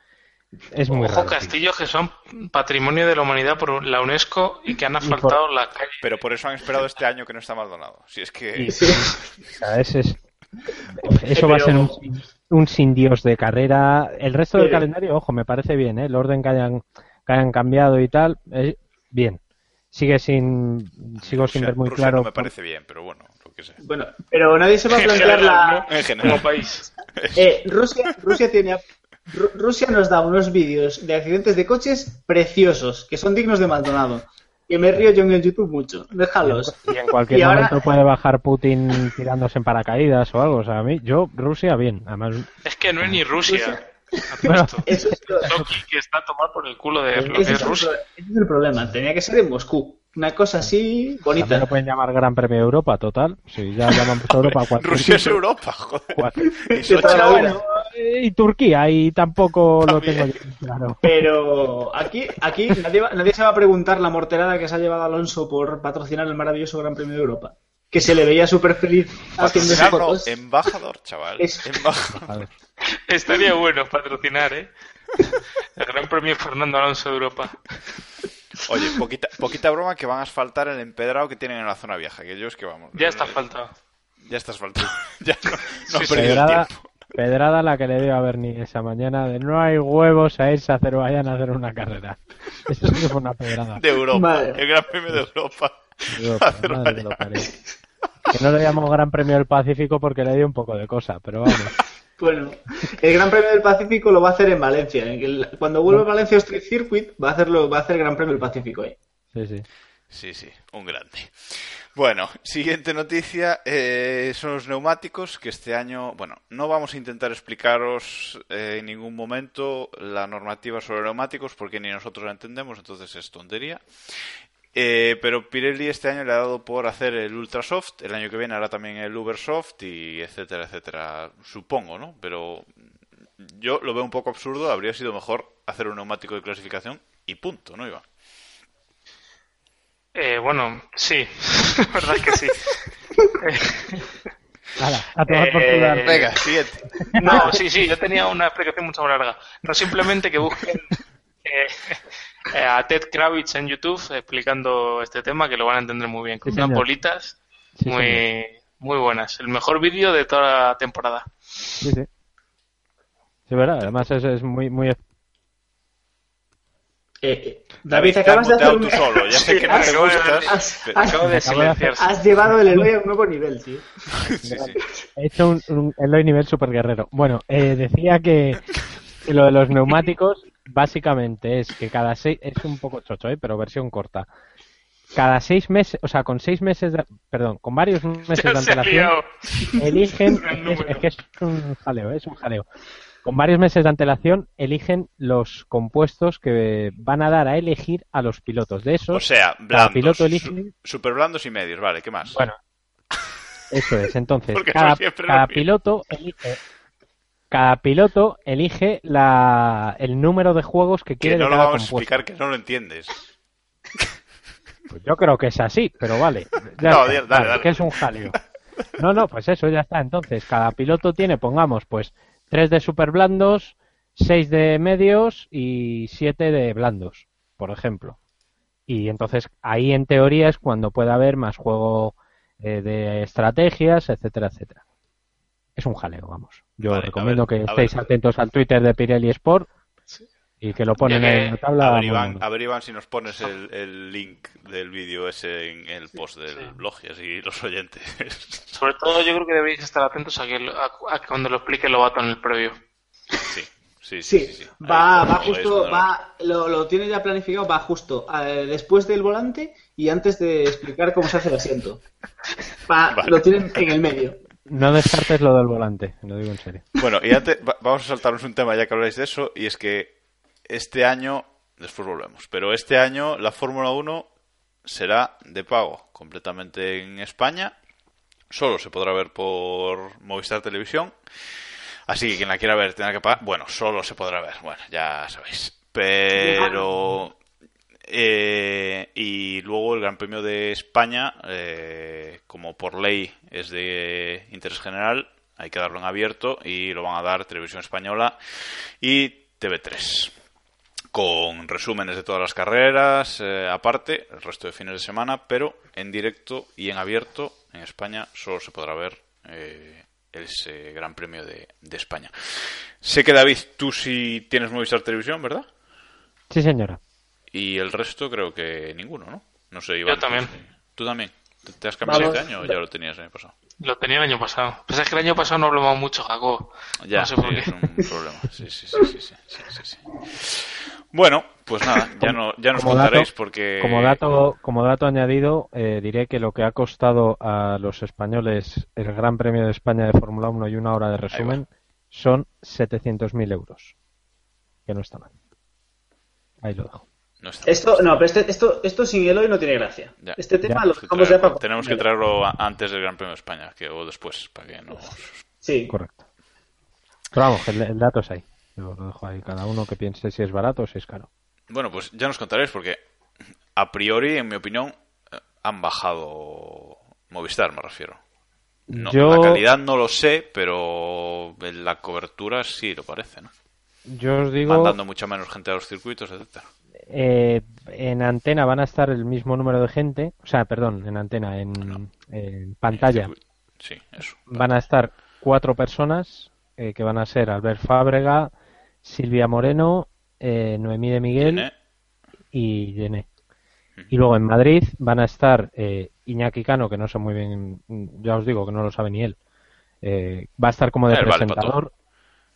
es muy Ojo, castillos que son patrimonio de la humanidad por la UNESCO y que han asfaltado la calle. Pero por eso han esperado este año que no está Maldonado. Si es que. Eso va a ser un, sin dios de carrera. El resto del calendario, ojo, me parece bien, ¿eh? el orden que hayan, que hayan cambiado y tal, bien. Sigue sin. Sigo sin ver muy claro. me parece bien, pero bueno. Bueno, pero nadie se va a plantear la... En general. Como país. Eh, Rusia, Rusia tiene... Ru- Rusia nos da unos vídeos de accidentes de coches preciosos, que son dignos de Maldonado. Que me río yo en el YouTube mucho. Déjalos. Y en cualquier Y ahora- momento puede bajar Putin tirándose en paracaídas o algo. O sea, a mí, yo, Rusia, bien. Además, Es que no es ni Rusia. Bueno, Eso es lo- Toki que está a tomar por el culo de lo que ese es es el Rusia. ese es el problema. Tenía que ser en Moscú. Una cosa así también bonita. lo pueden llamar Gran Premio de Europa, total. Si ya llamamos Europa Rusia es Europa, joder. cual- Y Turquía, y tampoco lo También. tengo yo claro. Pero aquí, aquí nadie, va- nadie se va a preguntar la morterada que se ha llevado Alonso por patrocinar el maravilloso Gran Premio de Europa. Que se le veía súper feliz haciendo no, fotos. embajador, chaval. Es- Embajador. Estaría bueno patrocinar, ¿eh? El Gran Premio Fernando Alonso de Europa. Oye, poquita, poquita broma que van a asfaltar el empedrado que tienen en la zona vieja. Que yo es que vamos. Ya está eh, falta. Ya está asfaltado. ya no, no Sí, el Pedrada, tiempo. pedrada la que le dio a Bernie esa mañana de no hay huevos a irse a Azerbaiyán a hacer una carrera. Eso sí que fue una pedrada. De Europa. Madre. El Gran Premio de Europa. Europa, madre que lo. Que no le llamó Gran Premio del Pacífico porque le dio un poco de cosa, pero vamos. Bueno, el Gran Premio del Pacífico lo va a hacer en Valencia. En el- Cuando vuelva a Valencia Street Circuit, va a hacerlo, va a hacer el Gran Premio del Pacífico ahí. Sí, sí. Sí, sí, un grande. Bueno, siguiente noticia eh, son los neumáticos, que este año, bueno, no vamos a intentar explicaros eh, en ningún momento la normativa sobre neumáticos porque ni nosotros la entendemos, entonces es tontería. Eh, pero Pirelli este año le ha dado por hacer el Ultrasoft, el año que viene hará también el Ubersoft y etcétera, etcétera, supongo, ¿no? Pero yo lo veo un poco absurdo, habría sido mejor hacer un neumático de clasificación y punto, ¿no, Iván? Eh, bueno, sí, verdad que sí. Hala, a tomar por Eh. Venga, siguiente. No, sí, sí, yo tenía una explicación mucho más larga. No simplemente que busquen eh, a Ted Kravitz en YouTube explicando este tema, que lo van a entender muy bien, con Sí, unas bolitas Sí, muy, señor. muy buenas. El mejor vídeo de toda la temporada. Sí, sí. Sí, verdad. Además es, es muy, muy... Eh, eh, David, acabas de hacer muteado un... tú solo, ya sé que no has, te acabo de- gustas. has- pero- has- Acabo de Acabo de hacer- silenciarse. has llevado el Eloy a un nuevo nivel, tío. Sí, sí. He hecho un, un Eloy nivel super guerrero. Bueno, eh, decía que lo de los neumáticos básicamente es que cada seis... Es un poco chocho, ¿eh? pero versión corta. Cada seis meses, o sea, con seis meses, de- perdón, con varios meses Ya de antelación, eligen, es, que es un jaleo, es un jaleo. Con varios meses de antelación eligen los compuestos que van a dar a elegir a los pilotos. De esos, O sea, blandos. piloto elige, su- super blandos y medios, vale, ¿qué más? bueno, eso es. Entonces, cada, piloto elige, cada piloto elige la, el número de juegos que que quiere no de lo vamos a explicar, que no lo entiendes. Pues yo creo que es así, pero vale. Ya No, está, dale, vale, dale. que es un jaleo. No, no, pues eso ya está. Entonces, cada piloto tiene, pongamos, pues, tres de super blandos, seis de medios y siete de blandos, por ejemplo. Y entonces ahí en teoría es cuando puede haber más juego eh, de estrategias, etcétera, etcétera. Es un jaleo, vamos. Yo Vale, recomiendo ver, que estéis ver. atentos al Twitter de Pirelli Sport y que lo ponen que- en la tabla. A ver, muy Iván, bueno. a ver, Iván, si nos pones el, el link del vídeo ese en el post del Sí. blog y así los oyentes. Sobre todo yo creo que deberéis estar atentos a que, lo- a, a que cuando lo explique Lobato en el previo. sí, sí, sí. Sí, sí, sí. va, va justo, va, lo, lo tiene ya planificado, va justo eh, después del volante y antes de explicar cómo se hace el asiento. Va- Vale. Lo tienen en el medio. No descartes lo del volante, lo digo en serio. Bueno, y antes va- vamos a saltarnos un tema ya que habláis de eso, y es que este año, después volvemos, pero este año la Fórmula 1 será de pago completamente en España. Solo se podrá ver por Movistar Televisión. Así que quien la quiera ver tendrá que pagar. Bueno, solo se podrá ver, bueno, ya sabéis. Pero. Eh, y luego el Gran Premio de España, eh, como por ley es de interés general, hay que darlo en abierto y lo van a dar Televisión Española y TV3 con resúmenes de todas las carreras, eh, aparte, el resto de fines de semana, pero en directo y en abierto en España solo se podrá ver ese Gran Premio de, de España. Sé que David, tú sí tienes Movistar Televisión, ¿verdad? Sí, señora. Y el resto creo que ninguno, ¿no? No sé, Iván. Yo también. ¿Tú también? ¿Te has cambiado Vamos. este año o ya lo tenías el año pasado? Lo tenía el año pasado. Pues es que el año pasado no hablamos mucho, Jacob. Ya, no sé sí, por qué. es un problema. Sí, sí, sí, sí, sí, sí, sí, sí. Bueno, pues nada, ya, no, ya nos Como contaréis dato- porque... Como dato, como dato añadido, eh, diré que lo que ha costado a los españoles el Gran Premio de España de Fórmula 1 y una hora de resumen son 700.000 euros. Que no está mal. Ahí lo dejo. No está Esto, no, pero este- esto, esto sin Eloy no tiene gracia. Ya. Este tema Ya. lo Tenemos que dejamos ya traerlo, para... tenemos que traerlo antes del Gran Premio de España que, o después, para que no... Sí. Correcto. Pero vamos, el, el dato es ahí. Yo lo dejo ahí. Cada uno que piense si es barato o si es caro. Bueno, pues ya nos contaréis porque a priori, en mi opinión, eh, han bajado Movistar, me refiero. No, Yo- La calidad no lo sé, pero en la cobertura sí lo parece, ¿no? Yo os digo, Mandando mucha menos gente a los circuitos, etcétera. Eh, en antena van a estar el mismo número de gente. O sea, perdón, en antena, en, en pantalla. Sí, eso. van a estar cuatro personas eh, que van a ser Albert Fábrega, Silvia Moreno, eh, Noemí de Miguel y Yené. Y luego en Madrid van a estar eh, Iñaki Cano, que no sé muy bien, ya os digo que no lo sabe ni él. Eh, va a estar como de vale presentador.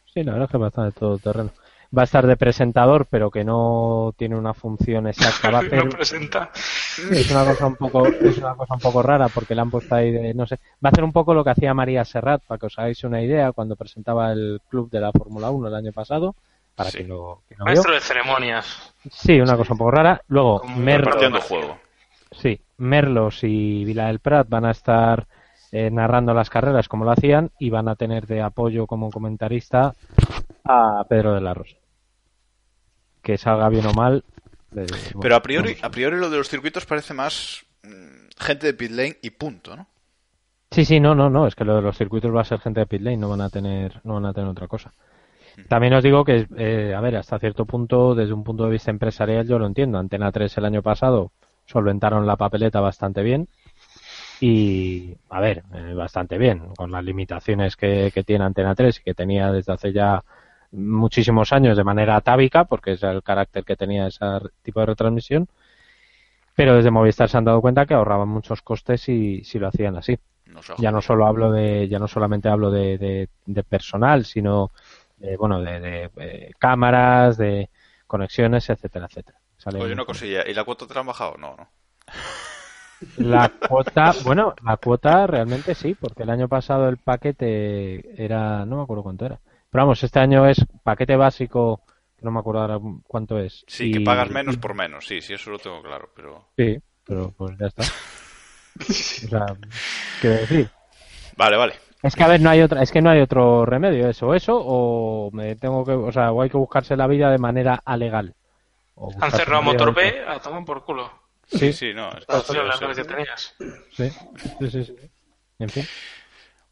Sí, la verdad es que es bastante todo terreno. Va a estar de presentador, pero que no tiene una función exacta. Va a hacer, No presenta. es una cosa un poco es una cosa un poco rara porque le han puesto ahí de no sé va a hacer un poco lo que hacía María Serrat para que os hagáis una idea cuando presentaba el club de la Fórmula 1 el año pasado para Sí. que lo, que lo vio. Maestro de ceremonias. sí una cosa un poco rara luego Merlo. juego. sí Merlos y Vila del Prat van a estar eh, narrando las carreras como lo hacían y van a tener de apoyo como comentarista a Pedro de la Rosa que salga bien o mal eh, bueno, Pero a priori, a priori lo de los circuitos parece más mm, gente de pit lane y punto, ¿no? Sí, sí, no, no, no, es que lo de los circuitos va a ser gente de pit lane, no van a tener, no van a tener otra cosa. También os digo que, eh, a ver, hasta cierto punto, desde un punto de vista empresarial, yo lo entiendo. Antena 3 el año pasado solventaron la papeleta bastante bien y, a ver, eh, bastante bien, con las limitaciones que, que tiene Antena 3 y que tenía desde hace ya muchísimos años de manera atávica, porque es el carácter que tenía ese tipo de retransmisión. Pero desde Movistar se han dado cuenta que ahorraban muchos costes si, si lo hacían así No ya no solo hablo de ya no solamente hablo de, de, de personal sino de, bueno de, eh, cámaras de conexiones etcétera etcétera Sale Oye, una un- cosilla. ¿Y la cuota te la han bajado? No, no. la cuota bueno la cuota realmente sí porque el año pasado el paquete era no me acuerdo cuánto era pero vamos este año es paquete básico que no me acuerdo ahora cuánto es Sí, y- que pagas menos por menos. Sí, sí, eso lo tengo claro. Pero sí pero pues ya está o sea quiero decir Vale, vale. Es que a ver, no hay otra, es que no hay otro remedio, eso, eso, o me tengo que, o sea, o hay que buscarse la vida de manera alegal. O Han cerrado Motor B a tomar por culo. Sí, sí, no. es- lo las que tenías. Sí, sí, sí, sí. En fin.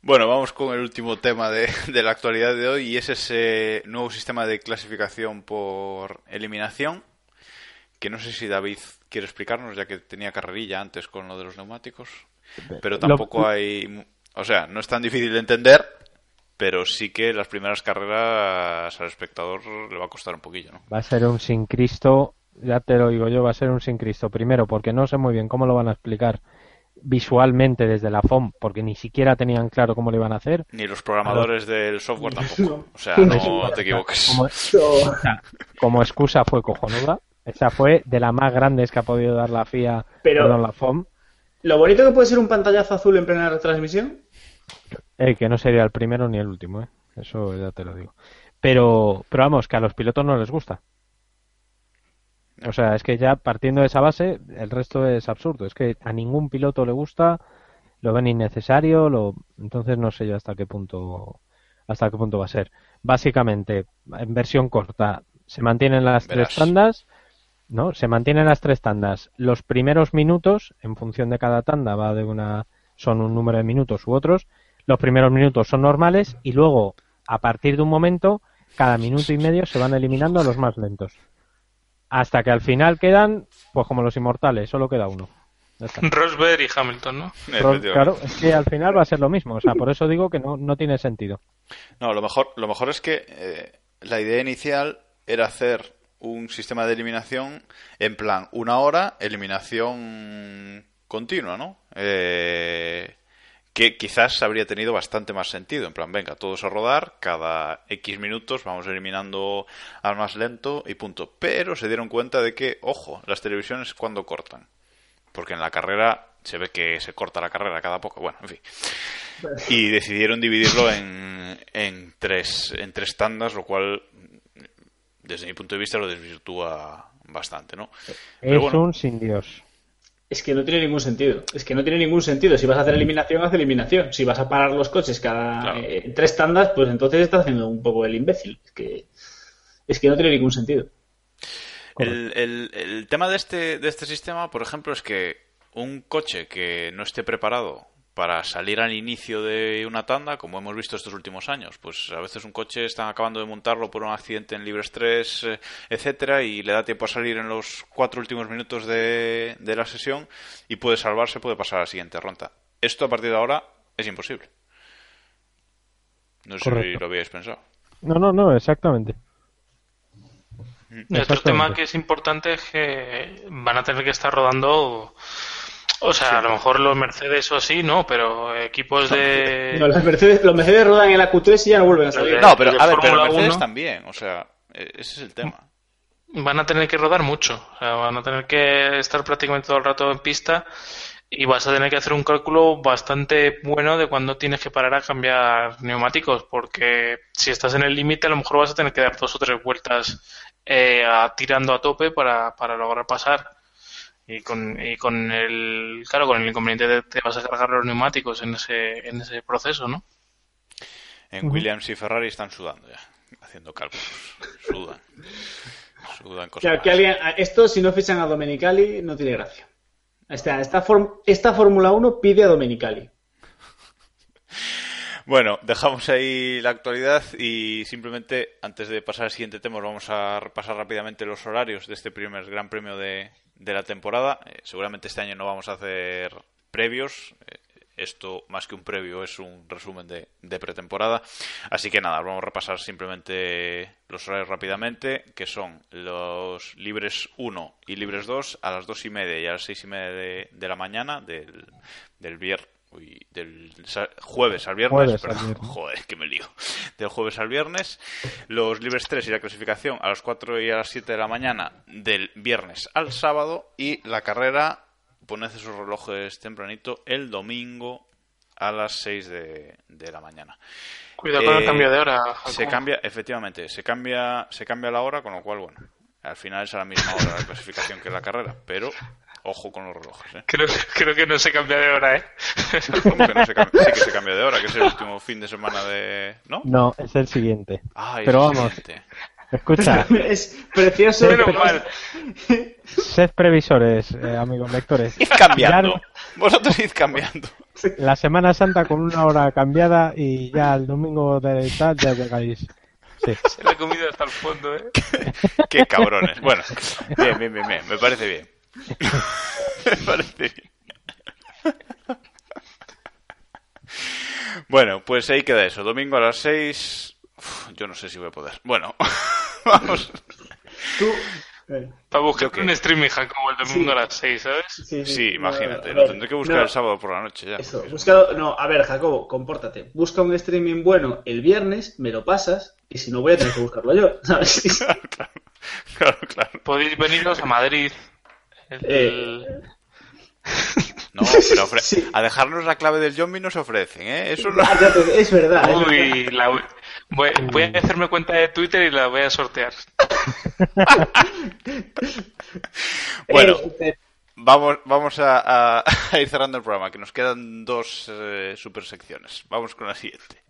Bueno, vamos con el último tema de, de la actualidad de hoy y es ese nuevo sistema de clasificación por eliminación que no sé si David quiere explicarnos ya que tenía carrerilla antes con lo de los neumáticos, pero tampoco hay, o sea, no es tan difícil de entender, pero sí que las primeras carreras al espectador le va a costar un poquillo, ¿no? Va a ser un sin Cristo, ya te lo digo yo, va a ser un sin Cristo. Primero, porque no sé muy bien cómo lo van a explicar visualmente desde la FOM, porque ni siquiera tenían claro cómo lo iban a hacer. Ni los programadores del software tampoco, o sea, No. te equivoques. Como excusa fue cojonuda. Esa fue de las más grandes que ha podido dar la FIA, Pero- perdón, la FOM. Lo bonito que puede ser un pantallazo azul en plena retransmisión. Eh, que no sería el primero ni el último, ¿eh? Eso ya te lo digo. Pero, pero vamos, que a los pilotos no les gusta. O sea, es que ya partiendo de esa base, el resto es absurdo. Es que a ningún piloto le gusta, lo ven innecesario, lo... entonces no sé yo hasta qué punto hasta qué punto va a ser. Básicamente, en versión corta, se mantienen las Verás. tres tandas, ¿no? Se mantienen las tres tandas. Los primeros minutos, en función de cada tanda, va de una son un número de minutos u otros. Los primeros minutos son normales y luego, a partir de un momento, cada minuto y medio se van eliminando los más lentos. Hasta que al final quedan, pues como los inmortales, solo queda uno. Rosberg y Hamilton, ¿no? Claro, es que al final va a ser lo mismo. O sea, por eso digo que no, no tiene sentido. No, lo mejor, lo mejor es que eh, la idea inicial era hacer un sistema de eliminación en plan una hora, eliminación continua, ¿no? Eh, que quizás habría tenido bastante más sentido. En plan, venga, todos a rodar, cada X minutos vamos eliminando al más lento y punto. Pero se dieron cuenta de que, ojo, las televisiones cuando cortan. Porque en la carrera se ve que se corta la carrera cada poco. Bueno, en fin. Y decidieron dividirlo en, en, tres, en tres tandas, lo cual, desde mi punto de vista, lo desvirtúa bastante, ¿no? es un sin Dios. Es que no tiene ningún sentido. Es que no tiene ningún sentido. Si vas a hacer eliminación, haz eliminación. Si vas a parar los coches cada eh, tres tandas, pues entonces estás haciendo un poco el imbécil. Es que, es que no tiene ningún sentido. El, el, el tema de este, de este sistema, por ejemplo, es que un coche que no esté preparado para salir al inicio de una tanda, como hemos visto estos últimos años. Pues a veces un coche están acabando de montarlo por un accidente en libre estrés, eh, etcétera, y le da tiempo a salir en los cuatro últimos minutos de, la sesión y puede salvarse, puede pasar a la siguiente ronda. Esto a partir de ahora es imposible. No sé si lo habíais pensado. No, no, no, exactamente. otro tema que es importante es que van a tener que estar rodando o sea, a lo mejor los Mercedes o así, no, pero equipos de. No, los Mercedes, los Mercedes rodan en la Q3 y ya no vuelven a salir. No, pero, a ver, pero los Mercedes también, o sea, e-, ese es el tema. Van a tener que rodar mucho, o sea, van a tener que estar prácticamente todo el rato en pista y vas a tener que hacer un cálculo bastante bueno de cuándo tienes que parar a cambiar neumáticos, porque si estás en el límite, a lo mejor vas a tener que dar dos o tres vueltas eh, tirando a tope para, para lograr pasar y con, y con el claro con el inconveniente de que te vas a cargar los neumáticos en ese en ese proceso no en Williams y Ferrari están sudando ya haciendo cálculos. Sudan. Sudan cosas que alguien, esto si no fichan a Domenicali no tiene gracia. Esta, esta, esta Fórmula 1 pide a Domenicali. Bueno, dejamos ahí la actualidad y simplemente antes de pasar al siguiente tema vamos a repasar rápidamente los horarios de este primer Gran Premio de, de la temporada. Eh, seguramente este año no vamos a hacer previos. Eh, esto, más que un previo, es un resumen de, pretemporada. Así que nada, vamos a repasar simplemente los horarios rápidamente, que son los libres 1 y libres 2 a las 2 y media y a las 6 y media de, de la mañana del, del viernes Uy, del jueves al viernes, joder, que me lío. Del jueves al viernes, los libres 3 y la clasificación a las 4 y a las 7 de la mañana del viernes al sábado y la carrera, poned sus relojes tempranito, el domingo a las 6 de, de la mañana. Cuidado con el eh, cambio de hora. Se cambia, efectivamente, se cambia, se cambia la hora, con lo cual, bueno, al final es a la misma hora la clasificación que la carrera, pero Ojo con los relojes, ¿eh? Creo, creo que no se cambia de hora, ¿eh? ¿Cómo que no se cambia? Sí que se cambia de hora, que es el último fin de semana de... ¿No? No, es el siguiente. Pero vamos, escucha. es precioso. Sed, sed previsores, eh, amigos lectores. Id cambiando. Vosotros id cambiando. La Semana Santa con una hora cambiada y ya el domingo de tal ya llegáis. Sí. Se la ha comido hasta el fondo, ¿eh? Qué cabrones. Bueno, bien, bien, bien, bien. Me parece bien. Me parece Bueno, pues ahí queda eso. Domingo a las 6. yo no sé si voy a poder. Bueno, vamos. Tú. Para buscar un streaming como el domingo a las 6, ¿sabes? Sí, imagínate. lo tendré que buscar el sábado por la noche ya. Eso, no, a ver, Jacobo, compórtate. Busca un streaming bueno el viernes, me lo pasas, y si no voy a tener que buscarlo yo, ¿sabes? claro, claro, claro. Podéis veniros a Madrid eh, no, pero a dejarnos la clave del zombie nos ofrecen, ¿eh? Eso no... Es verdad. voy, a hacerme cuenta de Twitter y la voy a sortear. bueno, eh, vamos, vamos a, ir cerrando el programa, que nos quedan dos eh, super secciones. Vamos con la siguiente.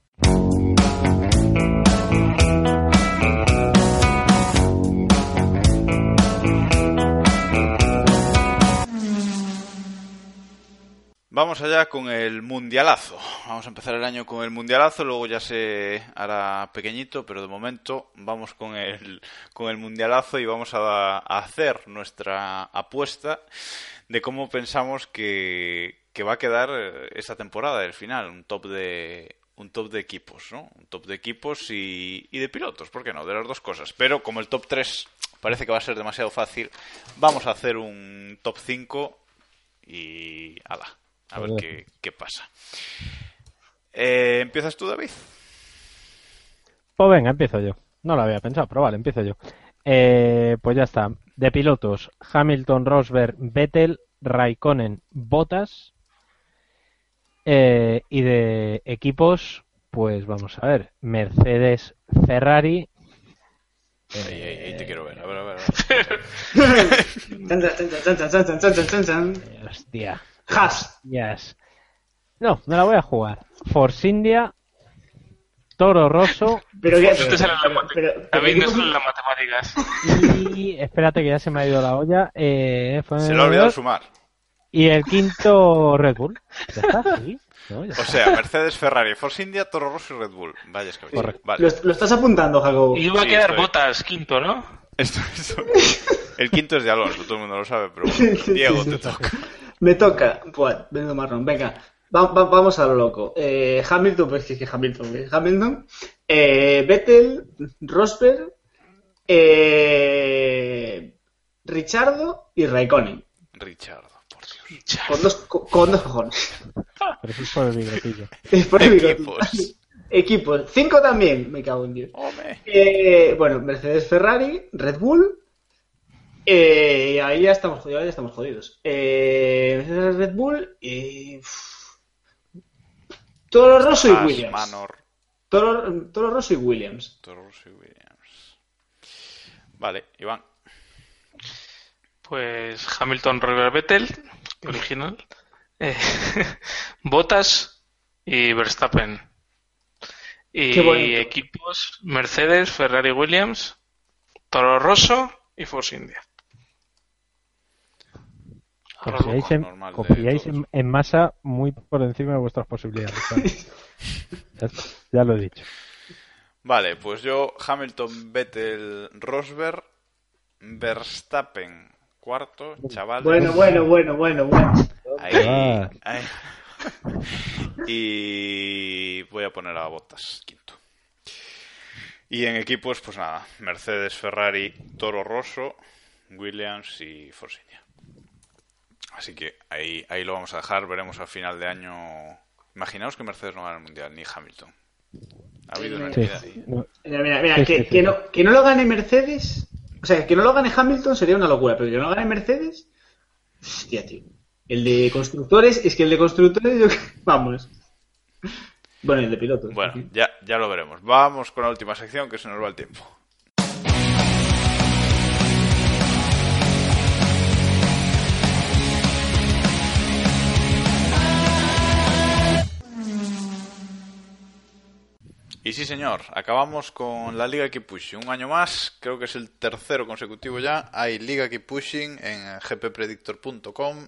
Vamos allá con el mundialazo. Vamos a empezar el año con el mundialazo, luego ya se hará pequeñito, pero de momento vamos con el, con el mundialazo y vamos a, hacer nuestra apuesta de cómo pensamos que, que va a quedar esta temporada, el final, un top de, un top de equipos, ¿no? Un top de equipos y, y, de pilotos, ¿por qué no? De las dos cosas. Pero como el top 3 parece que va a ser demasiado fácil, vamos a hacer un top 5 y ala, a ver qué, qué pasa. Eh, ¿Empiezas tú, David? Pues venga, empiezo yo. No lo había pensado, pero vale, empiezo yo. Eh, pues ya está. De pilotos, Hamilton, Rosberg, Vettel, Raikkonen, Bottas. Eh, y de equipos, pues vamos a ver. Mercedes, Ferrari. Ahí, te eh, quiero ver. A ver, a ver. A ver. Hostia. Haas. Yes. No, me la voy a jugar. Force India, Toro Rosso Pero que- No las pero- mate- pero- A pero mí ¿qué no tipo- salen las matemáticas. y espérate que ya se me ha ido la olla. Eh, fue- Se le ha olvidado sumar. Y el quinto Red Bull. Ya está, sí. No, ya O sea, Mercedes, Ferrari, Force India, Toro Rosso y Red Bull. Vaya. Correcto. Vale. Lo, lo estás apuntando, Jacobo. Y iba a Sí, quedar estoy. botas quinto, ¿no? Esto- esto- El quinto es de Alonso, todo el mundo lo sabe, pero bueno, Diego, sí, te sí. toca. Me toca. Buah, menudo marrón. Venga, va- va- vamos a lo loco. Eh, Hamilton, pues que es que Hamilton. ¿eh? Hamilton. Eh, Vettel, Rosberg, eh, Richardo y Raikkonen. Richardo, por Dios. Con dos, con, con dos cojones. Pero eso es por el bigotillo. Es por el bigote. Equipos. Equipos. Cinco también. Me cago en Dios. Eh, bueno, Mercedes, Ferrari, Red Bull. Eh, y ahí ya estamos jodidos. Ya estamos jodidos. Eh, Mercedes, Red Bull y. Toro Rosso y Williams. Manor, Toro, Toro Rosso y Williams. Toro Rosso y Williams. Vale, Iván. Pues Hamilton, Rosberg, Vettel, original. Eh, Bottas y Verstappen. Y equipos Mercedes, Ferrari, Williams, Toro Rosso y Force India. Confiáis, en, normal de confiáis todos. en, en masa muy por encima de vuestras posibilidades. ya, lo he dicho. Vale, pues yo, Hamilton, Vettel, Rosberg, Verstappen, cuarto, chaval. Bueno, bueno, bueno, bueno, bueno. Ahí, Ah. ahí. Y voy a poner a Bottas quinto. Y en equipos, pues nada, Mercedes, Ferrari, Toro Rosso, Williams y Force India. Así que ahí, ahí lo vamos a dejar, veremos a final de año. Imaginaos que Mercedes no gana el Mundial, ni Hamilton. Ha habido una Sí. entidad ahí. No, Mira, mira, mira, Sí, que, sí, sí. que no, que no lo gane Mercedes. O sea, que no lo gane Hamilton sería una locura, pero que no lo gane Mercedes. Hostia, tío. El de constructores, es que el de constructores, yo. Vamos. Bueno, el de pilotos. Bueno, ya, ya lo veremos. Vamos con la última sección que se nos va el tiempo. Y sí, señor, acabamos con la Liga Keep Pushing. Un año más, creo que es el tercero consecutivo ya. Hay Liga Keep Pushing en gppredictor.com.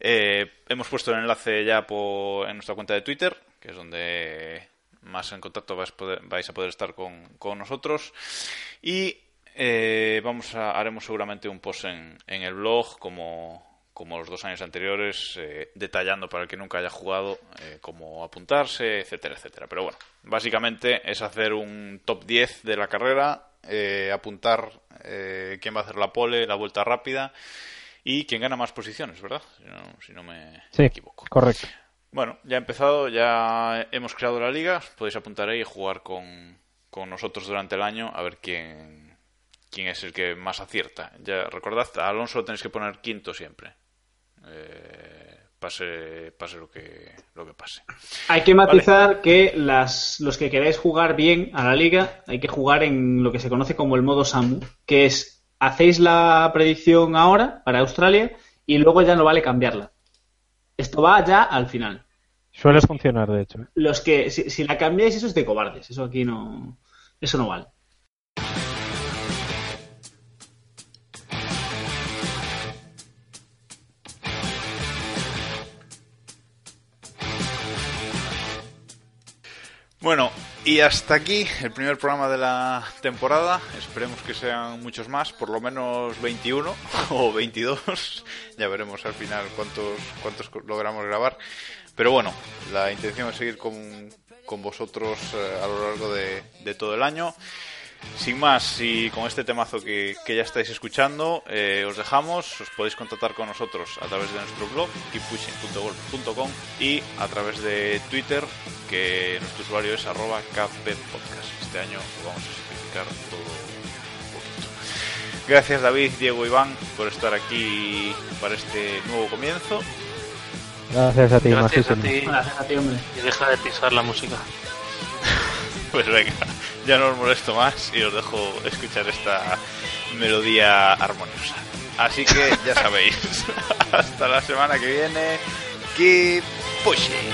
Eh, hemos puesto el enlace ya en nuestra cuenta de Twitter, que es donde más en contacto vais a poder estar con, con nosotros. Y eh, vamos a, haremos seguramente un post en, en el blog, como, como los dos años anteriores, eh, detallando para el que nunca haya jugado eh, cómo apuntarse, etcétera, etcétera. Pero bueno, básicamente es hacer un top 10 de la carrera, eh, apuntar eh, quién va a hacer la pole, la vuelta rápida y quién gana más posiciones, ¿verdad? Si no, si no me Sí, equivoco. correcto. Bueno, ya ha empezado, ya hemos creado la liga, podéis apuntar ahí y jugar con, con nosotros durante el año a ver quién, quién es el que más acierta. Ya recordad, a Alonso lo tenéis que poner quinto siempre. Eh, pase pase lo que, lo que pase. Hay que matizar que las, los que queráis jugar bien a la liga, hay que jugar en lo que se conoce como el modo Samu, que es hacéis la predicción ahora para Australia y luego ya no vale cambiarla. Esto va ya al final. Suele funcionar, de hecho. Los que, si, si la cambiáis, eso es de cobardes. Eso aquí no. Eso no vale. Bueno, y hasta aquí el primer programa de la temporada. Esperemos que sean muchos más, por lo menos 21 o 22. Ya veremos al final cuántos, cuántos logramos grabar. Pero bueno, la intención es seguir con, con vosotros eh, a lo largo de, de todo el año. Sin más, y con este temazo que, que ya estáis escuchando, eh, os dejamos. Os podéis contactar con nosotros a través de nuestro blog, keeppushing.golf.com y a través de Twitter, que nuestro usuario es arroba podcast. Este año lo vamos a simplificar todo un poquito. Gracias David, Diego, Iván por estar aquí para este nuevo comienzo. Gracias a ti, Gracias a ti. Gracias a ti, hombre. Y deja de pisar la música. Pues venga, ya no os molesto más y os dejo escuchar esta melodía armoniosa. Así que ya sabéis, hasta la semana que viene, keep pushing.